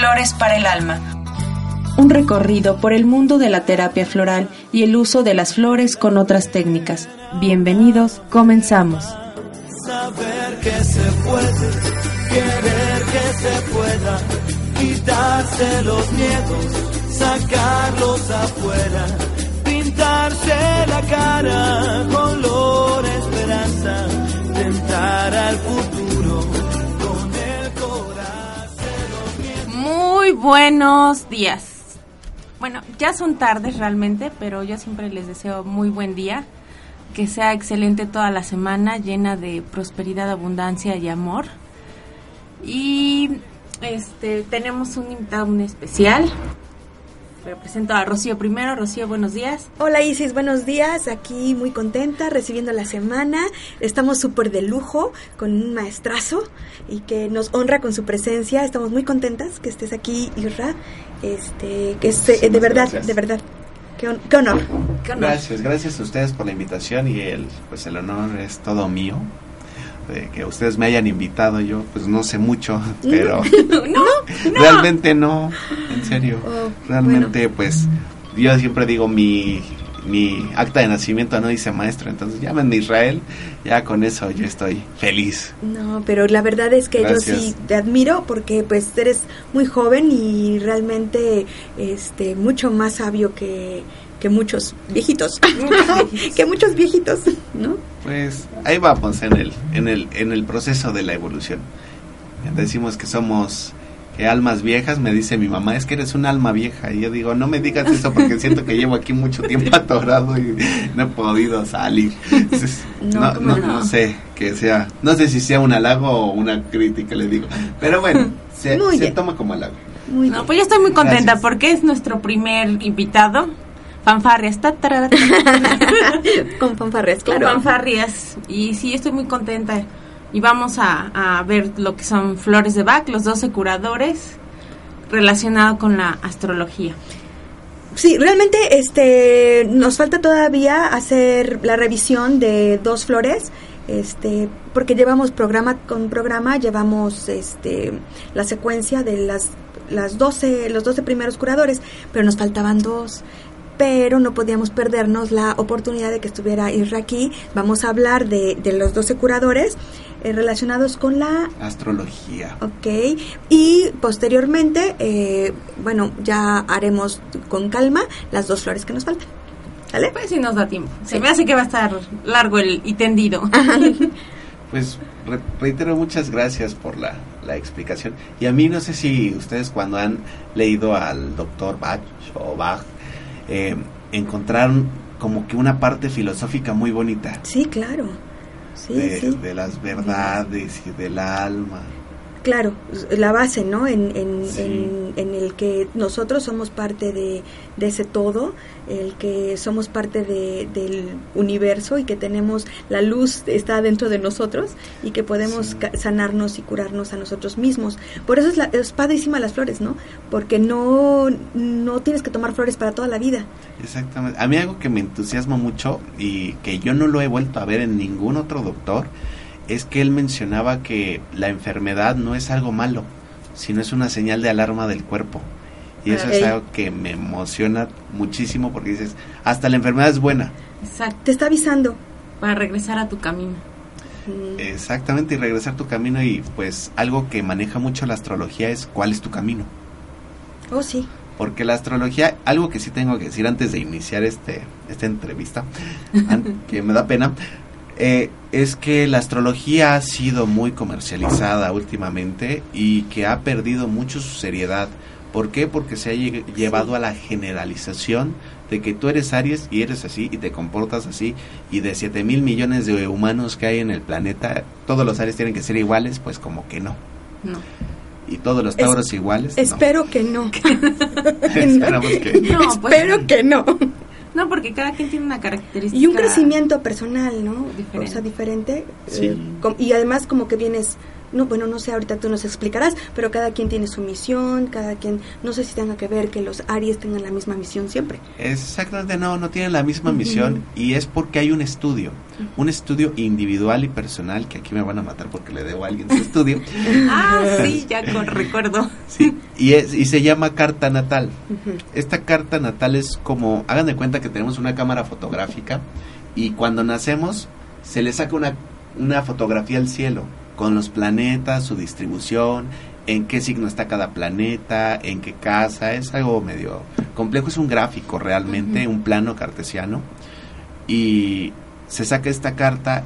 Flores para el alma. Un recorrido por el mundo de la terapia floral y el uso de las flores con otras técnicas. Bienvenidos, comenzamos. Saber que se puede, querer que se pueda, quitarse los miedos, sacarlos afuera, pintarse la cara, Buenos días. Bueno, ya son tardes realmente, pero yo siempre les deseo muy buen día. Que sea excelente toda la semana, llena de prosperidad, abundancia y amor. Y este tenemos un invitado especial. Represento a Rocío primero. Rocío, buenos días. Hola Isis, buenos días. Aquí muy contenta, recibiendo la semana. Estamos súper de lujo con un maestrazo y que nos honra con su presencia. Estamos muy contentas que estés aquí, Irra. Este, que es, eh, de verdad, gracias. de verdad. Qué, qué honor. ¿Qué onda? Gracias, gracias a ustedes por la invitación y el pues el honor es todo mío de que ustedes me hayan invitado. Yo pues no sé mucho, pero No, realmente no, en serio. Oh, realmente pues yo siempre digo mi mi acta de nacimiento no dice maestro, entonces llámenme Israel, ya con eso yo estoy feliz. No, pero la verdad es que Gracias. yo sí te admiro porque pues eres muy joven y realmente este mucho más sabio que, que muchos viejitos. que muchos viejitos, ¿no? Pues ahí vamos en el en el en el proceso de la evolución. Decimos que somos que almas viejas, me dice mi mamá, es que eres un alma vieja. Y yo digo, no me digas eso porque siento que llevo aquí mucho tiempo atorado y no he podido salir. Entonces, No, no, ¿cómo no, no? no sé que sea, no sé si sea un halago o una crítica, le digo. Pero bueno, se, se toma como halago. Muy No, bien. pues yo estoy muy contenta Gracias. porque es nuestro primer invitado. Fanfarrias. Con fanfarrias, con claro. fanfarrias. Y sí, estoy muy contenta. Y vamos a, a ver lo que son flores de Bach, los 12 curadores relacionado con la astrología. Sí, realmente este nos falta todavía hacer la revisión de dos flores, este, porque llevamos programa con programa, llevamos este la secuencia de las las 12 los 12 primeros curadores, pero nos faltaban dos. Pero no podíamos perdernos la oportunidad de que estuviera Isra aquí. Vamos a hablar de, de los 12 curadores eh, relacionados con la Astrología. Ok, y posteriormente, eh, bueno, ya haremos con calma las dos flores que nos faltan. ¿Sale? Pues si nos da tiempo. Se me hace que va a estar largo el, y tendido. Pues re- reitero muchas gracias por la, la explicación. Y a mí no sé si ustedes cuando han leído al doctor Bach o Bach, eh, encontraron como que una parte filosófica muy bonita Sí, claro. Sí, de, sí. de las verdades y del alma. Claro, la base, ¿no? En, en, Sí. en, en el que nosotros somos parte de, de ese todo, el que somos parte de, del universo y que tenemos la luz está dentro de nosotros y que podemos Sí. sanarnos y curarnos a nosotros mismos. Por eso es, la, es padrísima las flores, ¿no? Porque no, no tienes que tomar flores para toda la vida. Exactamente. A mí algo que me entusiasma mucho y que yo no lo he vuelto a ver en ningún otro doctor es que él mencionaba que la enfermedad no es algo malo, sino es una señal de alarma del cuerpo. Y eso es Ok. algo que me emociona muchísimo porque dices, hasta la enfermedad es buena. Exacto. Te está avisando. Para regresar a tu camino. Mm, Exactamente, y regresar tu camino y pues algo que maneja mucho la astrología es cuál es tu camino. Oh, sí. Porque la astrología, algo que sí tengo que decir antes de iniciar este esta entrevista, que me da pena, eh, es que la astrología ha sido muy comercializada últimamente y que ha perdido mucho su seriedad. ¿Por qué? Porque se ha lle- llevado a la generalización de que tú eres Aries y eres así y te comportas así y de 7 mil millones de humanos que hay en el planeta, todos los Aries tienen que ser iguales, pues como que no. No. Y todos los Tauros iguales. no. Espero que no. Esperamos que... No, pues- Espero que no. No, porque cada quien tiene una característica. Y un crecimiento personal, ¿no? Diferente. O sea, diferente. Sí. eh, y además como que vienes, no, bueno, no sé, ahorita tú nos explicarás, pero cada quien tiene su misión, cada quien, no sé si tenga que ver que los Aries tengan la misma misión siempre. Exactamente, no, no tienen la misma misión y es porque hay un estudio, un estudio individual y personal, que aquí me van a matar porque le debo a alguien su estudio, Ah, sí, ya con recuerdo. sí, y, es, y se llama carta natal. Esta carta natal es como, hagan de cuenta que tenemos una cámara fotográfica y cuando nacemos se le saca una, una fotografía al cielo con los planetas, su distribución, en qué signo está cada planeta, en qué casa, es algo medio complejo, es un gráfico realmente, un plano cartesiano y se saca esta carta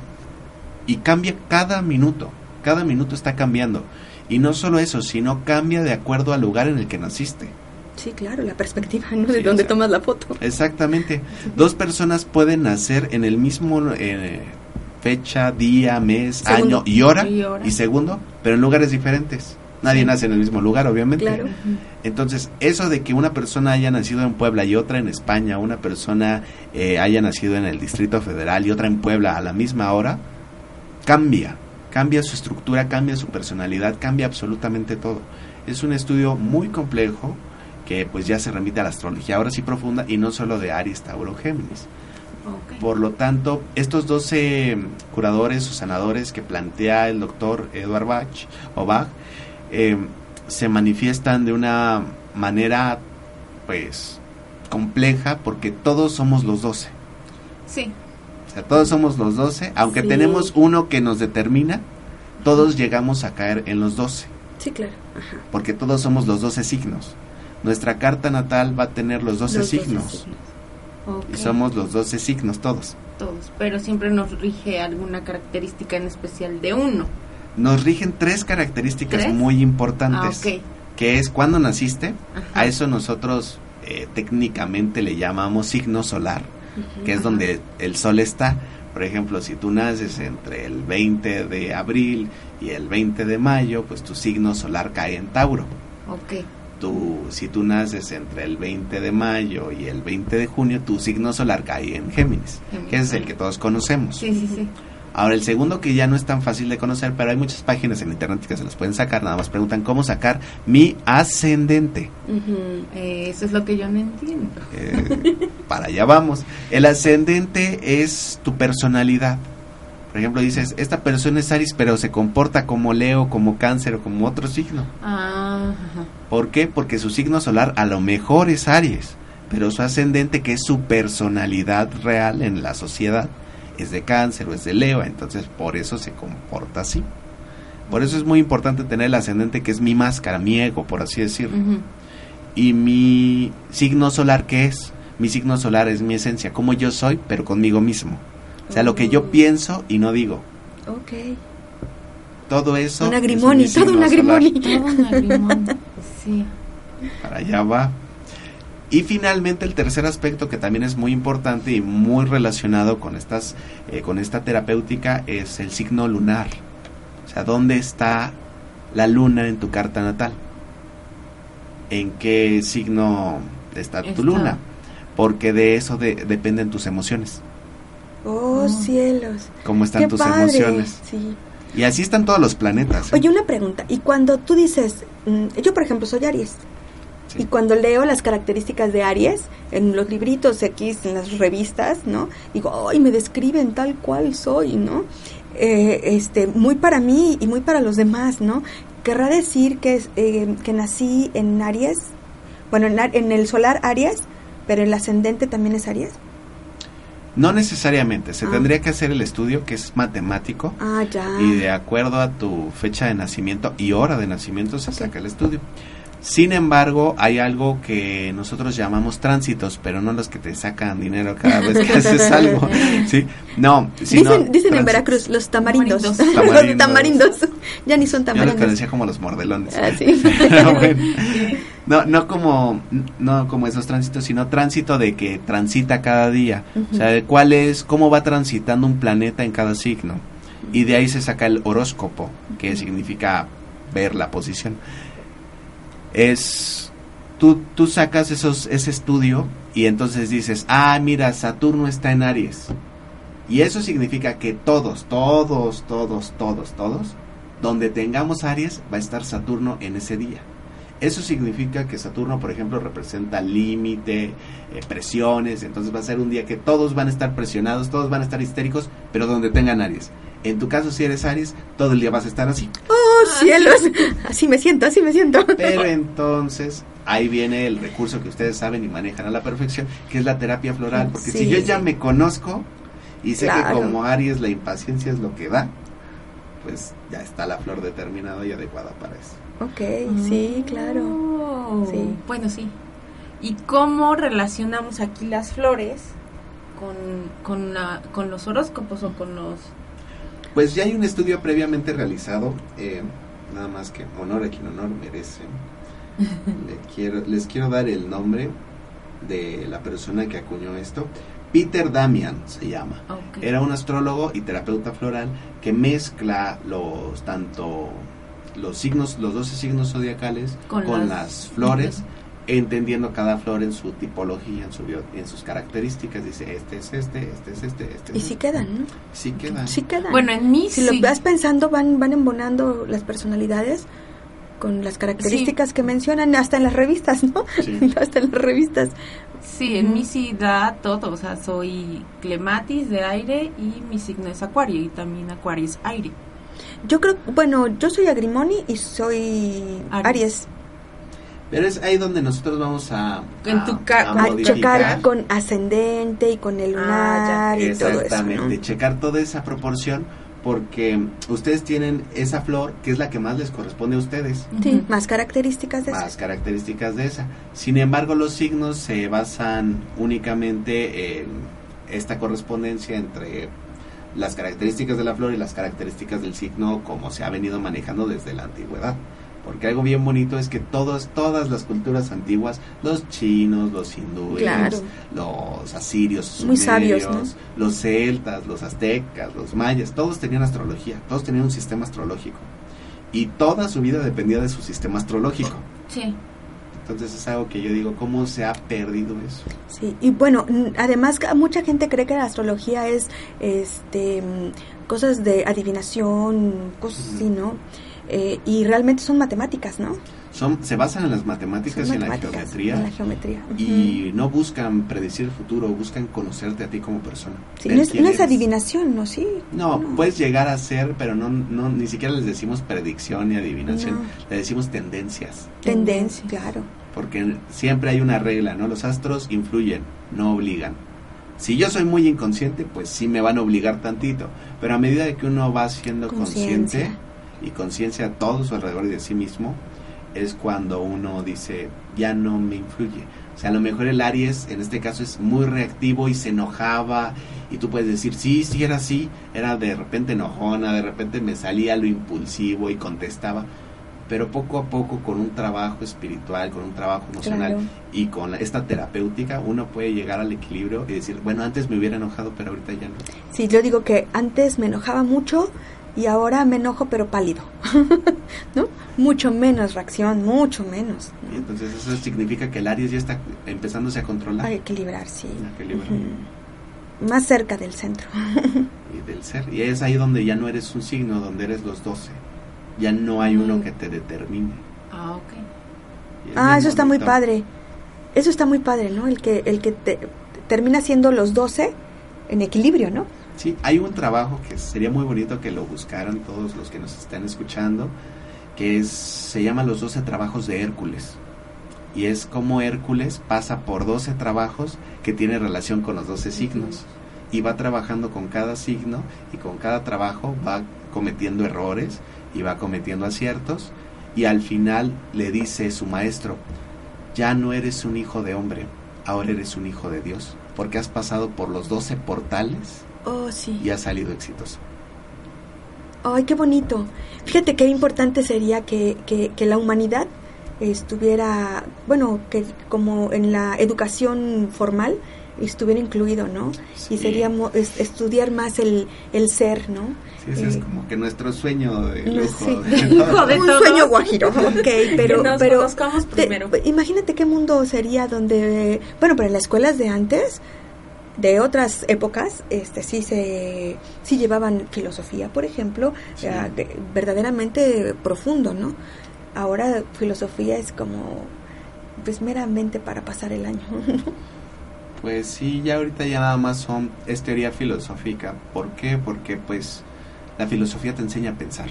y cambia cada minuto, cada minuto está cambiando. Y no solo eso, sino cambia de acuerdo al lugar en el que naciste. Sí, claro, la perspectiva, ¿no? De Sí, sea, tomas la foto. Exactamente. Dos personas pueden nacer en el mismo eh, fecha, día, mes, Segundo. año y hora, Y hora. y segundo, pero en lugares diferentes. Nadie Sí. nace en el mismo lugar, obviamente. Claro. Entonces, eso de que una persona haya nacido en Puebla y otra en España, una persona eh, haya nacido en el Distrito Federal y otra en Puebla a la misma hora, cambia. Cambia su estructura, cambia su personalidad, cambia absolutamente todo. Es un estudio muy complejo que pues ya se remite a la astrología ahora sí profunda y no solo de Aries, Tauro, Géminis. Por lo tanto, estos 12 curadores o sanadores que plantea el doctor Edward Bach, o Bach eh, se manifiestan de una manera, pues, compleja porque todos somos los 12. Sí. O sea, todos somos los 12, aunque Sí. tenemos uno que nos determina, todos llegamos a caer en los 12, Sí, claro. Ajá. porque todos somos los 12 signos. Nuestra carta natal va a tener los 12 Los doce signos. signos. Ok. Y somos los 12 signos todos. todos, pero siempre nos rige alguna característica en especial de uno. Nos rigen tres características ¿Tres? muy Ah, importantes. ok. Que es cuando naciste. Ajá. A eso nosotros eh, técnicamente le llamamos signo solar, que es donde el sol está. Por ejemplo, si tú naces entre el 20 de abril y el 20 de mayo, pues tu signo solar cae en Tauro. Ok. Tú, si tú naces entre el 20 de mayo y el 20 de junio, tu signo solar cae en Géminis, Géminis. que es el que todos conocemos. Sí, sí, sí. Ahora, el segundo que ya no es tan fácil de conocer, pero hay muchas páginas en internet que se los pueden sacar, nada más preguntan cómo sacar mi ascendente. Eh, eso es lo que yo no entiendo. Eh, para allá vamos. El ascendente es tu personalidad. Por ejemplo, dices, esta persona es Aries, pero se comporta como Leo, como Cáncer o como otro signo. Ah. ¿Por qué? Porque su signo solar a lo mejor es Aries, pero su ascendente, que es su personalidad real en la sociedad, es de Cáncer o es de Leo, entonces por eso se comporta así. Por eso es muy importante tener el ascendente, que es mi máscara, mi ego, por así decirlo. Y mi signo solar, ¿qué es? Mi signo solar es mi esencia, como yo soy, pero conmigo mismo. O sea, lo que yo pienso y no digo. Ok. Todo eso. Un es agrimoni, mi todo un agrimoni. Todo un agrimón. Sí. Para allá va. Y finalmente el tercer aspecto que también es muy importante y muy relacionado con estas, eh, con esta terapéutica es el signo lunar. O sea, ¿dónde está la luna en tu carta natal? ¿En qué signo está tu Está. luna? Porque de eso de- dependen tus emociones. Oh, Oh. cielos. Cómo están Qué tus padre. emociones. Sí. Y así están todos los planetas. ¿eh? Oye, una pregunta. Y cuando tú dices, mm, yo por ejemplo soy Aries, Sí. y cuando leo las características de Aries en los libritos X, en las revistas, ¿no? Digo, ay, me describen tal cual soy, ¿no? Eh, este, muy para mí y muy para los demás, ¿no? Querrá decir que, eh, que nací en Aries, bueno, en, en el solar Aries, pero el ascendente también es Aries. No necesariamente, se Ah. tendría que hacer el estudio que es matemático Ah, ya. y de acuerdo a tu fecha de nacimiento y hora de nacimiento se Ok. saca el estudio. Sin embargo, hay algo que nosotros llamamos tránsitos, pero no los que te sacan dinero cada vez que haces algo. ¿sí? No, sino dicen dicen en. Veracruz los tamarindos. Tamarindos. los Tamarindos. tamarindos. Ya ni son Yo los tamarindos. conocía como los mordelones. Ah, sí. Pero bueno, No, no como, no como esos tránsitos, sino tránsito de que transita cada día. O sea, de cuál es, cómo va transitando un planeta en cada signo. Y de ahí se saca el horóscopo, que significa ver la posición. Es, tú, tú sacas esos, ese estudio y entonces dices, ah, mira, Saturno está en Aries. Y eso significa que todos, todos, todos, todos, todos, donde tengamos Aries, va a estar Saturno en ese día. Eso significa que Saturno, por ejemplo, representa límite, eh, presiones, entonces va a ser un día que todos van a estar presionados, todos van a estar histéricos, pero donde tengan Aries. En tu caso, si eres Aries, todo el día vas a estar así. ¡Oh, cielos! Así me siento, así me siento. Pero entonces, ahí viene el recurso que ustedes saben y manejan a la perfección, que es la terapia floral. Porque si yo ya me conozco y sé Claro. que como Aries la impaciencia es lo que da, pues ya está la flor determinada y adecuada para eso. Ok, sí, claro. Oh, Sí. Bueno, sí. ¿Y cómo relacionamos aquí las flores con, con, la- con los horóscopos o con los... Pues ya hay un estudio previamente realizado, eh, nada más que honor a quien honor merece. Le quiero, les quiero dar el nombre de la persona que acuñó esto. Peter Damian se llama. Ok. Era un astrólogo y terapeuta floral que mezcla los tanto los signos, los 12 signos zodiacales Con con, las- las, flores, entendiendo cada flor en su tipología, en, su bio- en sus características. Dice, este es este, este es este, este es Y sí este. quedan, ¿no? Sí quedan. Sí quedan. Bueno, en mí si sí. lo vas pensando, van, van embonando las personalidades con las características que mencionan, hasta en las revistas, ¿no? Sí. hasta en las revistas. Sí, en mí sí da todo, o sea, soy clematis de aire y mi signo es acuario y también acuario es aire. Yo creo, bueno, yo soy Agrimoni y soy Aries. Aries. Pero es ahí donde nosotros vamos a, En a- tu ca- a A modificar. chocar con ascendente y con el lunar y todo eso. Exactamente, ¿no? checar toda esa proporción porque ustedes tienen esa flor que es la que más les corresponde a ustedes. Sí, más características de eso. más características de esa. Sin embargo, los signos se basan únicamente en esta correspondencia entre las características de la flor y las características del signo como se ha venido manejando desde la antigüedad. Porque algo bien bonito es que todos, todas las culturas antiguas, los chinos, los hindúes, Claro. los asirios, Muy sabios, los celtas, los aztecas, los mayas, todos tenían astrología, todos tenían un sistema astrológico. Y toda su vida dependía de su sistema astrológico. Sí. Entonces es algo que yo digo, ¿cómo se ha perdido eso? Sí, y bueno, además mucha gente cree que la astrología es este cosas de adivinación, cosas Ujú. así, ¿no? Eh, y realmente son matemáticas, ¿no? Son, se basan en las matemáticas Son y en la geometría. en la geometría. Y no buscan predecir el futuro, buscan conocerte a ti como persona. Sí, no es, no es adivinación, ¿no? Sí. No, puedes llegar a ser, pero no, no, ni siquiera les decimos predicción ni adivinación, le decimos tendencias. Tendencia, claro. Porque siempre hay una regla, ¿no? Los astros influyen, no obligan. Si yo soy muy inconsciente, pues sí me van a obligar tantito. Pero a medida de que uno va siendo consciente y conciencia a todo su alrededor y de sí mismo, es cuando uno dice, ya no me influye. O sea, a lo mejor el Aries en este caso es muy reactivo y se enojaba y tú puedes decir, sí, sí, era así, era de repente enojona, de repente me salía lo impulsivo y contestaba. Pero poco a poco con un trabajo espiritual, con un trabajo emocional Claro. y con la- esta terapéutica, uno puede llegar al equilibrio y decir, bueno, antes me hubiera enojado, pero ahorita ya no. Sí, yo digo que antes me enojaba mucho y ahora me enojo pero pálido, ¿no? Mucho menos reacción, mucho menos. Entonces eso significa que el Aries ya está empezándose a controlar. A equilibrar, sí. A equilibrar. Ujú. Más cerca del centro. y del ser. Y es ahí donde ya no eres un signo, donde eres los 12. Ya no hay uno Mm. que te determine. Ah, ok. Ah, eso está muy padre. Eso está muy padre, ¿no? El que el que te- termina siendo los 12 en equilibrio, ¿no? Sí, hay un trabajo que sería muy bonito que lo buscaran todos los que nos están escuchando, que es, se llama Los 12 Trabajos de Hércules. Y es como Hércules pasa por 12 trabajos que tiene relación con los 12 signos. Y va trabajando con cada signo y con cada trabajo va cometiendo errores y va cometiendo aciertos. Y al final le dice su maestro, ya no eres un hijo de hombre, ahora eres un hijo de Dios, porque has pasado por los 12 portales Oh, sí. y has salido exitoso. Ay, qué bonito. Fíjate qué importante sería que, que, que la humanidad estuviera, bueno, que como en la educación formal estuviera incluido, ¿no? Sí. Y sería mo- es- estudiar más el, el ser, ¿no? Sí, ese es Eh, como que nuestro sueño de no, lujo. sí. de Lujo todo. de un todos. sueño guajiro, ok, pero, Que nos pero conozcamos te- primero. imagínate qué mundo sería donde, bueno, pero en las escuelas de antes, de otras épocas, este sí se, sí llevaban filosofía, por ejemplo, Sí. eh, de- verdaderamente profundo, ¿no? Ahora filosofía es como, pues meramente para pasar el año. Pues sí, ya ahorita ya nada más son, es teoría filosófica. ¿Por qué? Porque pues la filosofía te enseña a pensar.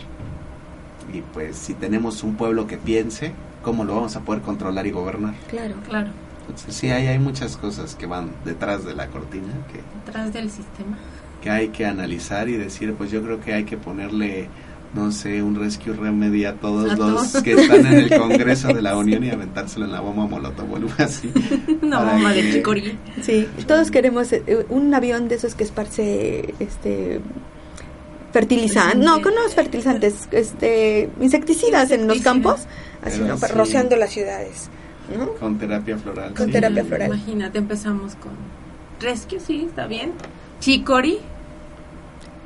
Y pues si tenemos un pueblo que piense, ¿cómo lo vamos a poder controlar y gobernar? claro. Claro, Entonces sí, hay, hay muchas cosas que van detrás de la cortina que, detrás del sistema. que hay que analizar y decir, pues yo creo que hay que ponerle, no sé, un rescue remedy a todos A los todos. que están en el Congreso de la Unión y aventárselo en la bomba molotov o algo así. Una bomba que- de chicorí. Sí, todos queremos eh, un avión de esos que esparce este fertilizantes, no, no es fertilizantes, este insecticidas en los campos, así no, sí. rociando las ciudades, ¿no? Con terapia floral. Con sí. terapia floral. Imagínate, empezamos con Rescue, sí, está bien. Chicory,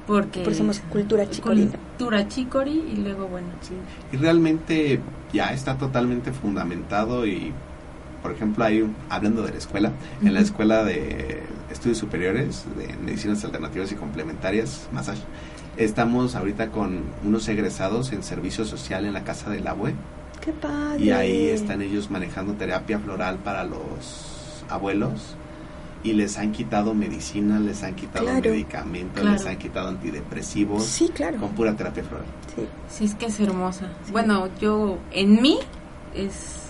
porque... Por eso somos cultura chicolina. Cultura chicory y luego, bueno, Sí, y realmente ya está totalmente fundamentado y, por ejemplo, hay, un- hablando de la escuela, en la escuela de estudios superiores de medicinas alternativas y complementarias, massage, estamos ahorita con unos egresados en servicio social en la casa del abue Qué padre. y ahí están ellos manejando terapia floral para los abuelos y les han quitado medicina, les han quitado Claro. medicamentos, Claro. les han quitado antidepresivos Sí, claro. con pura terapia floral. Sí. sí es que es hermosa. Bueno, yo, en mí, es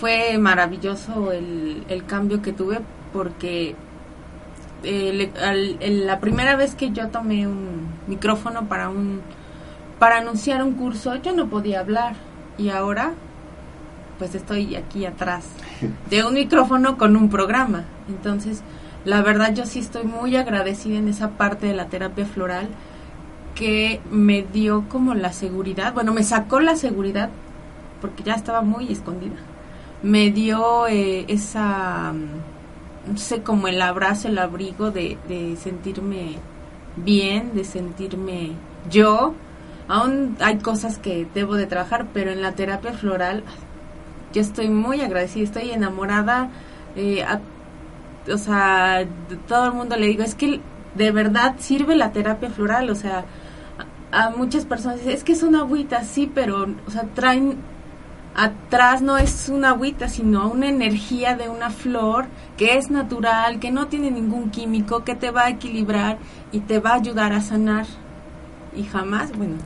fue maravilloso el, el cambio que tuve porque eh, le- al- el- la primera vez que yo tomé un micrófono para un para anunciar un curso yo no podía hablar y ahora pues estoy aquí atrás de un micrófono con un programa. Entonces la verdad yo sí estoy muy agradecida en esa parte de la terapia floral que me dio como la seguridad bueno me sacó la seguridad porque ya estaba muy escondida. Me dio eh, esa mm, no sé como el abrazo el abrigo de, de sentirme bien de sentirme yo aún hay cosas que debo de trabajar pero en la terapia floral yo estoy muy agradecida estoy enamorada eh, o sea todo el mundo le digo es que de verdad sirve la terapia floral o sea a, a muchas personas dicen es que es una agüita sí pero o sea traen atrás no es una agüita, sino una energía de una flor que es natural, que no tiene ningún químico, que te va a equilibrar y te va a ayudar a sanar. Y jamás, bueno,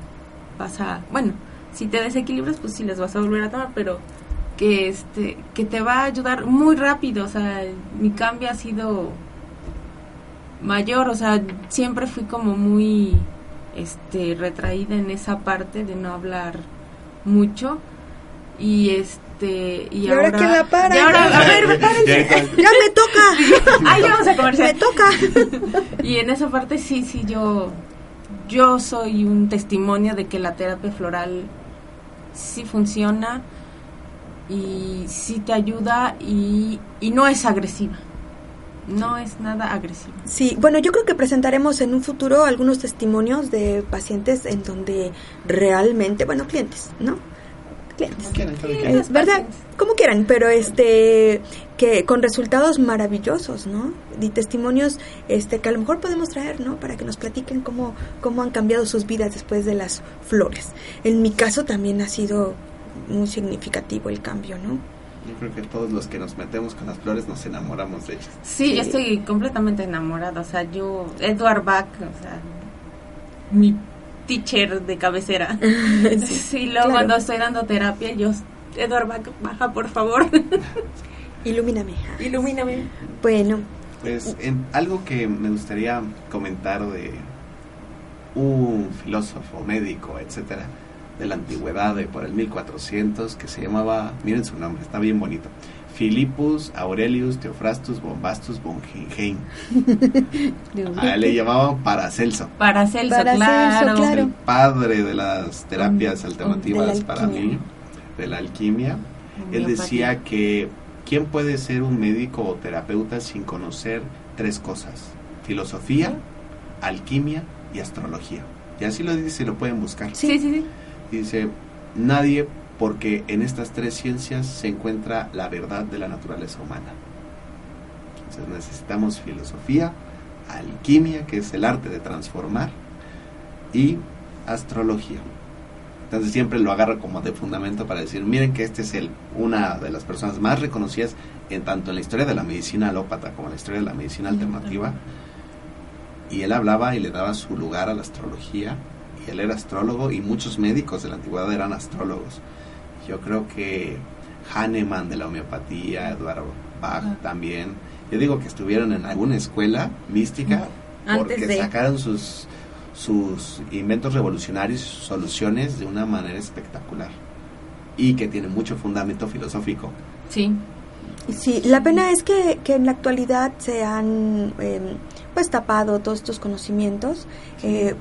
vas a, bueno, si te desequilibras, pues sí les vas a volver a tomar, pero que este que te va a ayudar muy rápido, o sea, mi cambio ha sido mayor, o sea, siempre fui como muy este retraída en esa parte de no hablar mucho y este y, ¿Y ahora quién la para? y ahora, a ver, ahí. Ya me toca. ay vamos a me toca. y en esa parte sí sí yo yo soy un testimonio de que la terapia floral sí funciona y sí te ayuda y, y no es agresiva. No es nada agresiva. Sí, bueno, yo creo que presentaremos en un futuro algunos testimonios de pacientes en donde realmente, bueno, clientes, ¿no? Clientes. Como quieran, cada quien. Clientes. Es verdad, como quieran, pero este que con resultados maravillosos, ¿no? Y testimonios este que a lo mejor podemos traer, ¿no? Para que nos platiquen cómo cómo han cambiado sus vidas después de las flores. En mi caso también ha sido muy significativo el cambio, ¿no? Yo creo que todos los que nos metemos con las flores nos enamoramos de ellas. sí, Sí. yo estoy completamente enamorada o sea yo Edward Bach o sea mi teacher de cabecera. Sí, luego claro. cuando estoy dando terapia yo Edward Bach baja por favor. Ilumíname. ilumíname. Bueno, Pues en, algo que me gustaría comentar de un filósofo, médico, etcétera, de la antigüedad, de por el 1400, que se llamaba, miren su nombre, está bien bonito, Philippus Aurelius Theophrastus Bombastus von Hinheim. A él le llamaban Paracelso, Paracelso, Paracelso, claro. claro. el padre de las terapias Mm, alternativas para mí. de la alquimia, él decía que ¿quién puede ser un médico o terapeuta sin conocer tres cosas? Filosofía, alquimia y astrología. Y así lo dice, lo pueden buscar. Sí, sí, sí. Dice, nadie, porque en estas tres ciencias se encuentra la verdad de la naturaleza humana. Entonces necesitamos filosofía, alquimia, que es el arte de transformar, y astrología. Entonces siempre lo agarro como de fundamento para decir, miren que este es el, una de las personas más reconocidas en tanto en la historia de la medicina alópata como en la historia de la medicina alternativa. Y él hablaba y le daba su lugar a la astrología. Y él era astrólogo y muchos médicos de la antigüedad eran astrólogos. Yo creo que Hahnemann de la homeopatía, Eduardo Bach también. Yo digo que estuvieron en alguna escuela mística Antes porque de- sacaron sus sus inventos revolucionarios y sus soluciones de una manera espectacular y que tiene mucho fundamento filosófico. Sí. Sí, la pena es que, que en la actualidad se han eh, pues tapado todos estos conocimientos. Eh,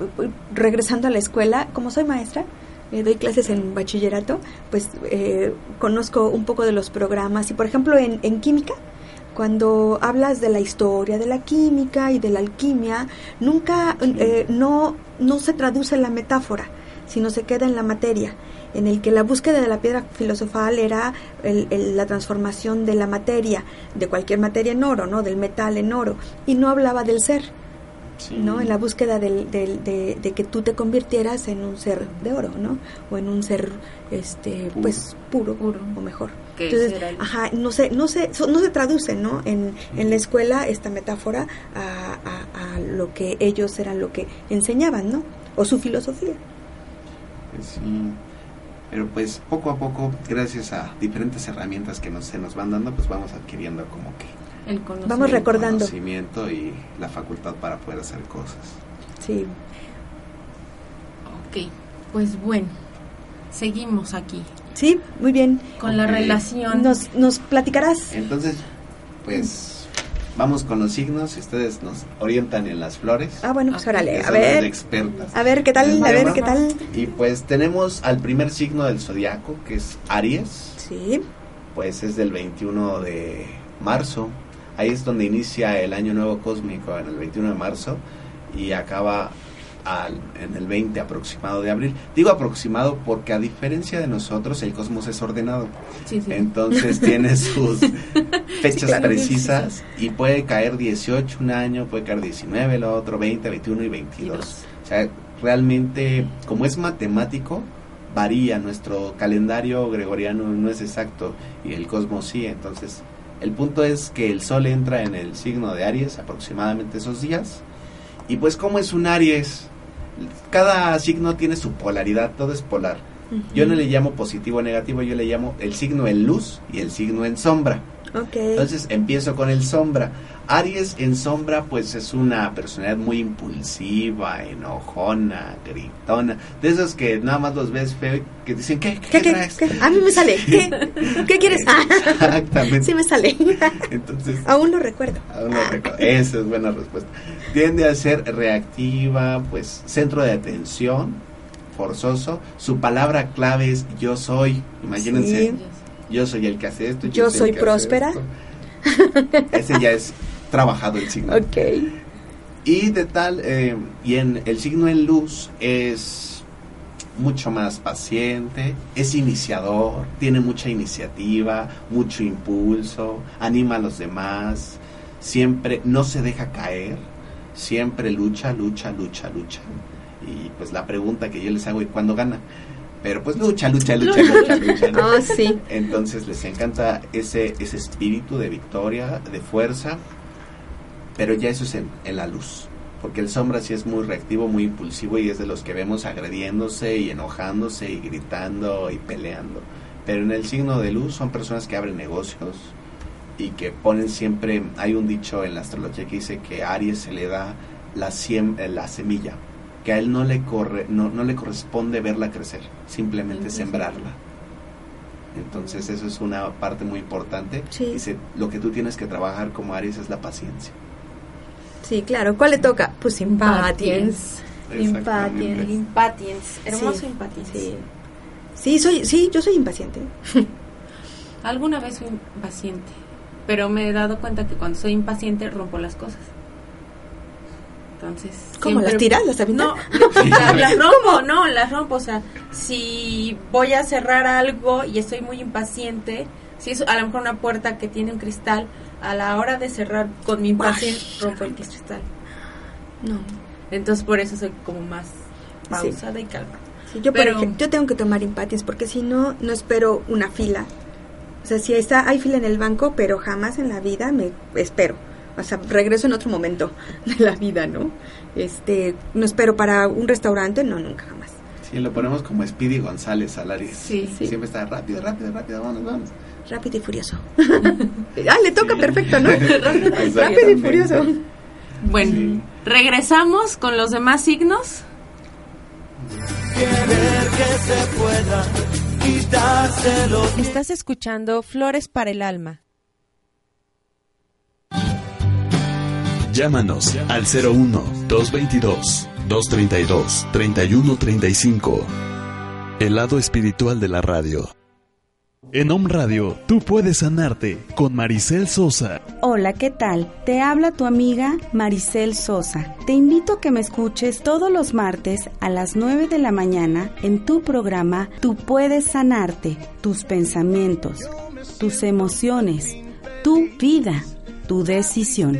regresando a la escuela, como soy maestra, eh, doy clases en bachillerato, pues eh, conozco un poco de los programas. Y por ejemplo en, en química, cuando hablas de la historia de la química y de la alquimia, nunca, eh, no, no se traduce la metáfora, sino se queda en la materia, en el que la búsqueda de la piedra filosofal era el- el- la transformación de la materia, de cualquier materia en oro, ¿no? Del metal en oro, y no hablaba del ser, ¿no? En la búsqueda del, del- de, de que tú te convirtieras en un ser de oro, ¿no? O en un ser, este, Puro. pues, puro, Puro. o mejor. Que Entonces, ajá, no se, no se, so- no se traduce, ¿no? En, en la escuela esta metáfora a, a- a lo que ellos eran lo que enseñaban, ¿no? O su filosofía. Pues sí. Pero pues poco a poco, gracias a diferentes herramientas que nos, se nos van dando, pues vamos adquiriendo como que El conocimiento. Vamos el recordando. conocimiento y la facultad para poder hacer cosas. Sí. Ok, pues bueno, seguimos aquí Sí, muy bien. con la Ok. relación. Nos, nos platicarás. Entonces, pues vamos con los signos y ustedes nos orientan en las flores. Ah, bueno, pues órale, a son ver. expertas. A ver, ¿qué tal? El A ver. ¿qué tal? Y pues tenemos al primer signo del zodiaco, que es Aries. Sí. pues es del 21 de marzo. Ahí es donde inicia el año nuevo cósmico, en el 21 de marzo, y acaba al- en el 20 aproximado de abril. Digo aproximado porque a diferencia de nosotros, el cosmos es ordenado. Sí, sí. Entonces tiene sus fechas claro. precisas y puede caer 18 un año, puede caer 19 el otro, 20, 21 y 22. dos. O sea, realmente, como es matemático, varía. Nuestro calendario gregoriano no es exacto y el cosmos sí. Entonces, el punto es que el sol entra en el signo de Aries aproximadamente esos días. Y pues, como es un Aries? Cada signo tiene su polaridad, todo es polar. Yo no le llamo positivo o negativo, yo le llamo el signo en luz y el signo en sombra. Entonces empiezo con el sombra. Aries en sombra pues es una personalidad muy impulsiva, enojona, gritona. De esos que nada más los ves feo y que dicen, ¿qué, qué, ¿Qué, qué, traes? qué? A mí me sale. ¿Qué, ¿Qué quieres? Ah, Exactamente. sí me sale. Entonces, Aún lo recuerdo. aún no recuerdo. esa es buena respuesta. Tiende a ser reactiva, pues centro de atención, forzoso. Su palabra clave es yo soy. Imagínense. Sí. Yo soy el que hace esto. Yo el soy próspera. Ese ya es trabajado el signo. Ok. Y de tal, eh, y en el signo en luz es mucho más paciente, es iniciador, tiene mucha iniciativa, mucho impulso, anima a los demás, siempre no se deja caer, siempre lucha, lucha, lucha, lucha. Y pues la pregunta que yo les hago es cuándo gana. Pero pues lucha, lucha, lucha, lucha, lucha. ¿no? Oh, sí. Entonces les encanta ese, ese espíritu de victoria, de fuerza, pero ya eso es en, en la luz. Porque el sombra sí es muy reactivo, muy impulsivo y es de los que vemos agrediéndose y enojándose y gritando y peleando. Pero en el signo de luz son personas que abren negocios y que ponen siempre, hay un dicho en la astrología que dice que a Aries se le da la, siem- eh, la semilla, que a él no le, corre, no, no le corresponde verla crecer, simplemente sembrarla. Entonces eso es una parte muy importante. Sí. Dice, lo que tú tienes que trabajar como Aries es la paciencia. Sí, claro. ¿Cuál le toca? Pues Impatiens. Exactamente. Impatiens. Impatiens. Hermoso Sí, Impatiens. Sí. Sí, soy, sí, yo soy impaciente. Alguna vez fui impaciente, pero me he dado cuenta que cuando soy impaciente rompo las cosas. Entonces. ¿Cómo siempre- las tiras? ¿Las? No, la- las rompo, no, las rompo. O sea, si voy a cerrar algo y estoy muy impaciente, si es a lo mejor una puerta que tiene un cristal, a la hora de cerrar con mi impaciencia, rompo el cristal. No. Entonces, por eso soy como más pausada y calma. Sí, yo, por ejemplo, yo tengo que tomar impatiens porque si no, no espero una fila. O sea, si está, hay fila en el banco, pero jamás en la vida me espero. O sea, regreso en otro momento de la vida, ¿no? Este, no espero para un restaurante, no, nunca jamás. Sí, lo ponemos como Speedy González Salaris. Sí, sí. Siempre está rápido, rápido, rápido, vamos, vamos. Rápido y furioso. ah, le toca Sí. perfecto, ¿no? Rápido y furioso. Bueno, Sí. regresamos con los demás signos. Querer que se pueda quitárselo. Estás escuchando Flores para el Alma. Llámanos al 01-222-232-3135. El lado espiritual de la radio. En Om Radio, tú puedes sanarte con Maricel Sosa. Hola, ¿qué tal? Te habla tu amiga Maricel Sosa. Te invito a que me escuches todos los martes a las 9 de la mañana en tu programa Tú puedes sanarte, tus pensamientos, tus emociones, tu vida, tu decisión.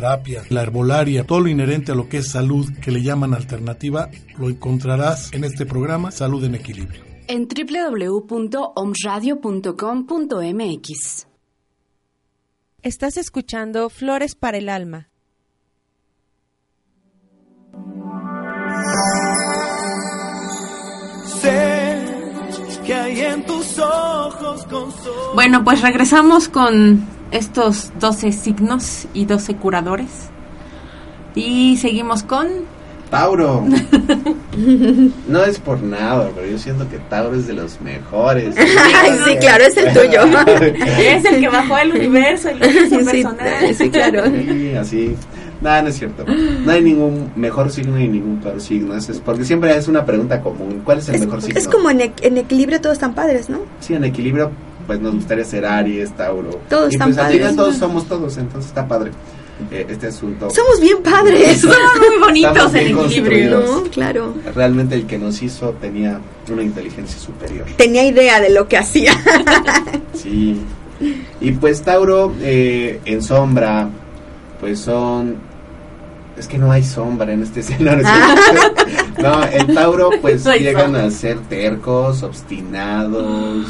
la herbolaria, todo lo inherente a lo que es salud que le llaman alternativa, lo encontrarás en este programa Salud en Equilibrio. en www.omradio.com.mx. Estás escuchando Flores para el Alma. Sé que hay en tus ojos con sol. Bueno, pues regresamos con estos 12 signos y 12 curadores. Y seguimos con... Tauro. No es por nada, pero yo siento que Tauro es de los mejores. Ay, sí, claro, es el tuyo. Es el que bajó el universo, el universo Sí, personal. sí, claro. Sí, así. Nada, no es cierto. No hay ningún mejor signo y ningún peor signo. Es, es- porque siempre es una pregunta común. ¿Cuál es el Es, mejor signo? es como en, en equilibrio todos están padres, ¿no? Sí, en equilibrio, pues nos gustaría ser Aries, Tauro. Todos y están pues al final padres. todos somos todos, entonces está padre eh, este asunto. Somos bien padres. Somos muy bonitos en equilibrio. No, claro. Realmente el que nos hizo tenía una inteligencia superior. Tenía idea de lo que hacía. Sí. Y pues Tauro eh, en sombra, pues son... Es que no hay sombra en este escenario. no, el Tauro pues No llegan sombra. a ser tercos, obstinados,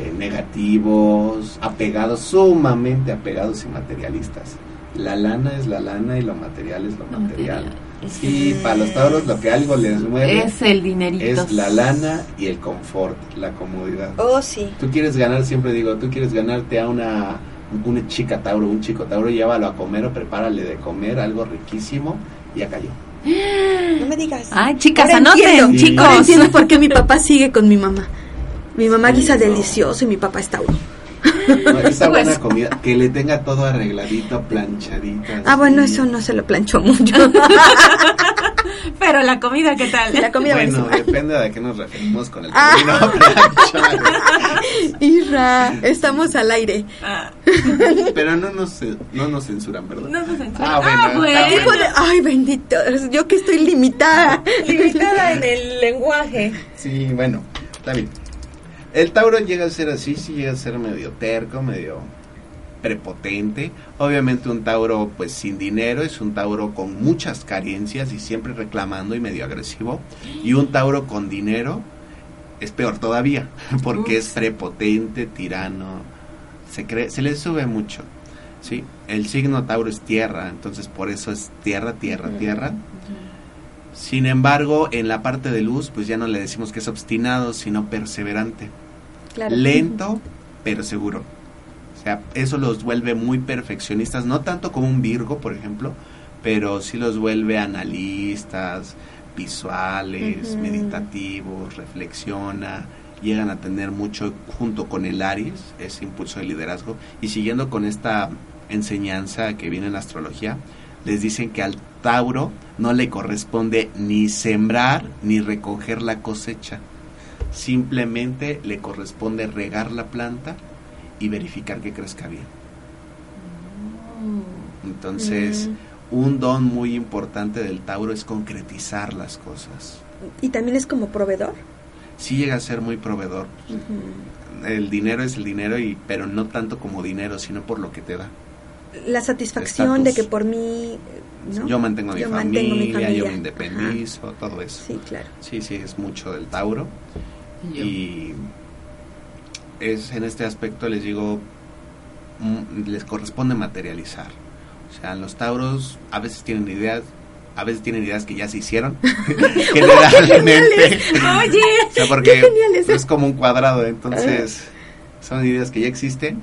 eh, negativos, apegados, sumamente apegados y materialistas. La lana es la lana y lo material es lo material. material. Sí, para los Tauros lo que algo les mueve Es el dinerito. es la lana y el confort, la comodidad. Oh, sí. Tú quieres ganar, siempre digo, tú quieres ganarte a una, una chica Tauro, un chico Tauro, llévalo a comer o prepárale de comer algo riquísimo y ya cayó. No me digas. Ay, chicas, Ahora anoten, entiendo. chicos. Ahora entiendo por qué mi papá sigue con mi mamá. Mi mamá guisa delicioso y mi papá está Tauro. No, esa Pues- buena comida, que le tenga todo arregladito, planchadito. Ah, bueno, eso no se lo planchó mucho. Pero la comida, ¿qué tal? La comida Bueno, buenísima. depende de a qué nos referimos con el Ah. término planchar. Irra, estamos al aire. Ah, Pero no nos, no nos censuran, ¿verdad? no se censuran. Ah, bueno, Ah, bueno. Ay, bendito, yo que estoy limitada. Limitada en el lenguaje. Sí, bueno, está bien. El Tauro llega a ser así, sí llega a ser medio terco, medio prepotente. Obviamente un Tauro pues sin dinero es un Tauro con muchas carencias y siempre reclamando y medio agresivo. Y un Tauro con dinero es peor todavía, porque es prepotente, tirano, se cree, se le sube mucho. Sí, el signo Tauro es tierra, entonces por eso es tierra, tierra, tierra. Sin embargo, en la parte de luz, pues ya no le decimos que es obstinado, sino perseverante. Claro. Lento, pero seguro. O sea, eso los vuelve muy perfeccionistas, no tanto como un Virgo, por ejemplo, pero sí los vuelve analistas, visuales, meditativos, reflexiona, llegan a tener mucho junto con el Aries, ese impulso de liderazgo, y siguiendo con esta enseñanza que viene en la astrología, les dicen que al Tauro no le corresponde ni sembrar ni recoger la cosecha, simplemente le corresponde regar la planta y verificar que crezca bien. Entonces, un don muy importante del Tauro es concretizar las cosas. Y también es como proveedor. Sí llega a ser muy proveedor. El dinero es el dinero, y pero no tanto como dinero, sino por lo que te da. La satisfacción de que por mí... ¿no? Yo mantengo a mi, Yo familia, mantengo mi yo me independizo, todo eso. Sí, claro. Sí, sí, es mucho del Tauro. Yo. Y es en este aspecto les digo, mm, les corresponde materializar. O sea, los Tauros a veces tienen ideas, a veces tienen ideas que ya se hicieron. Generalmente. Oye, O sea, porque genial eso. es como un cuadrado, entonces son ideas que ya existen,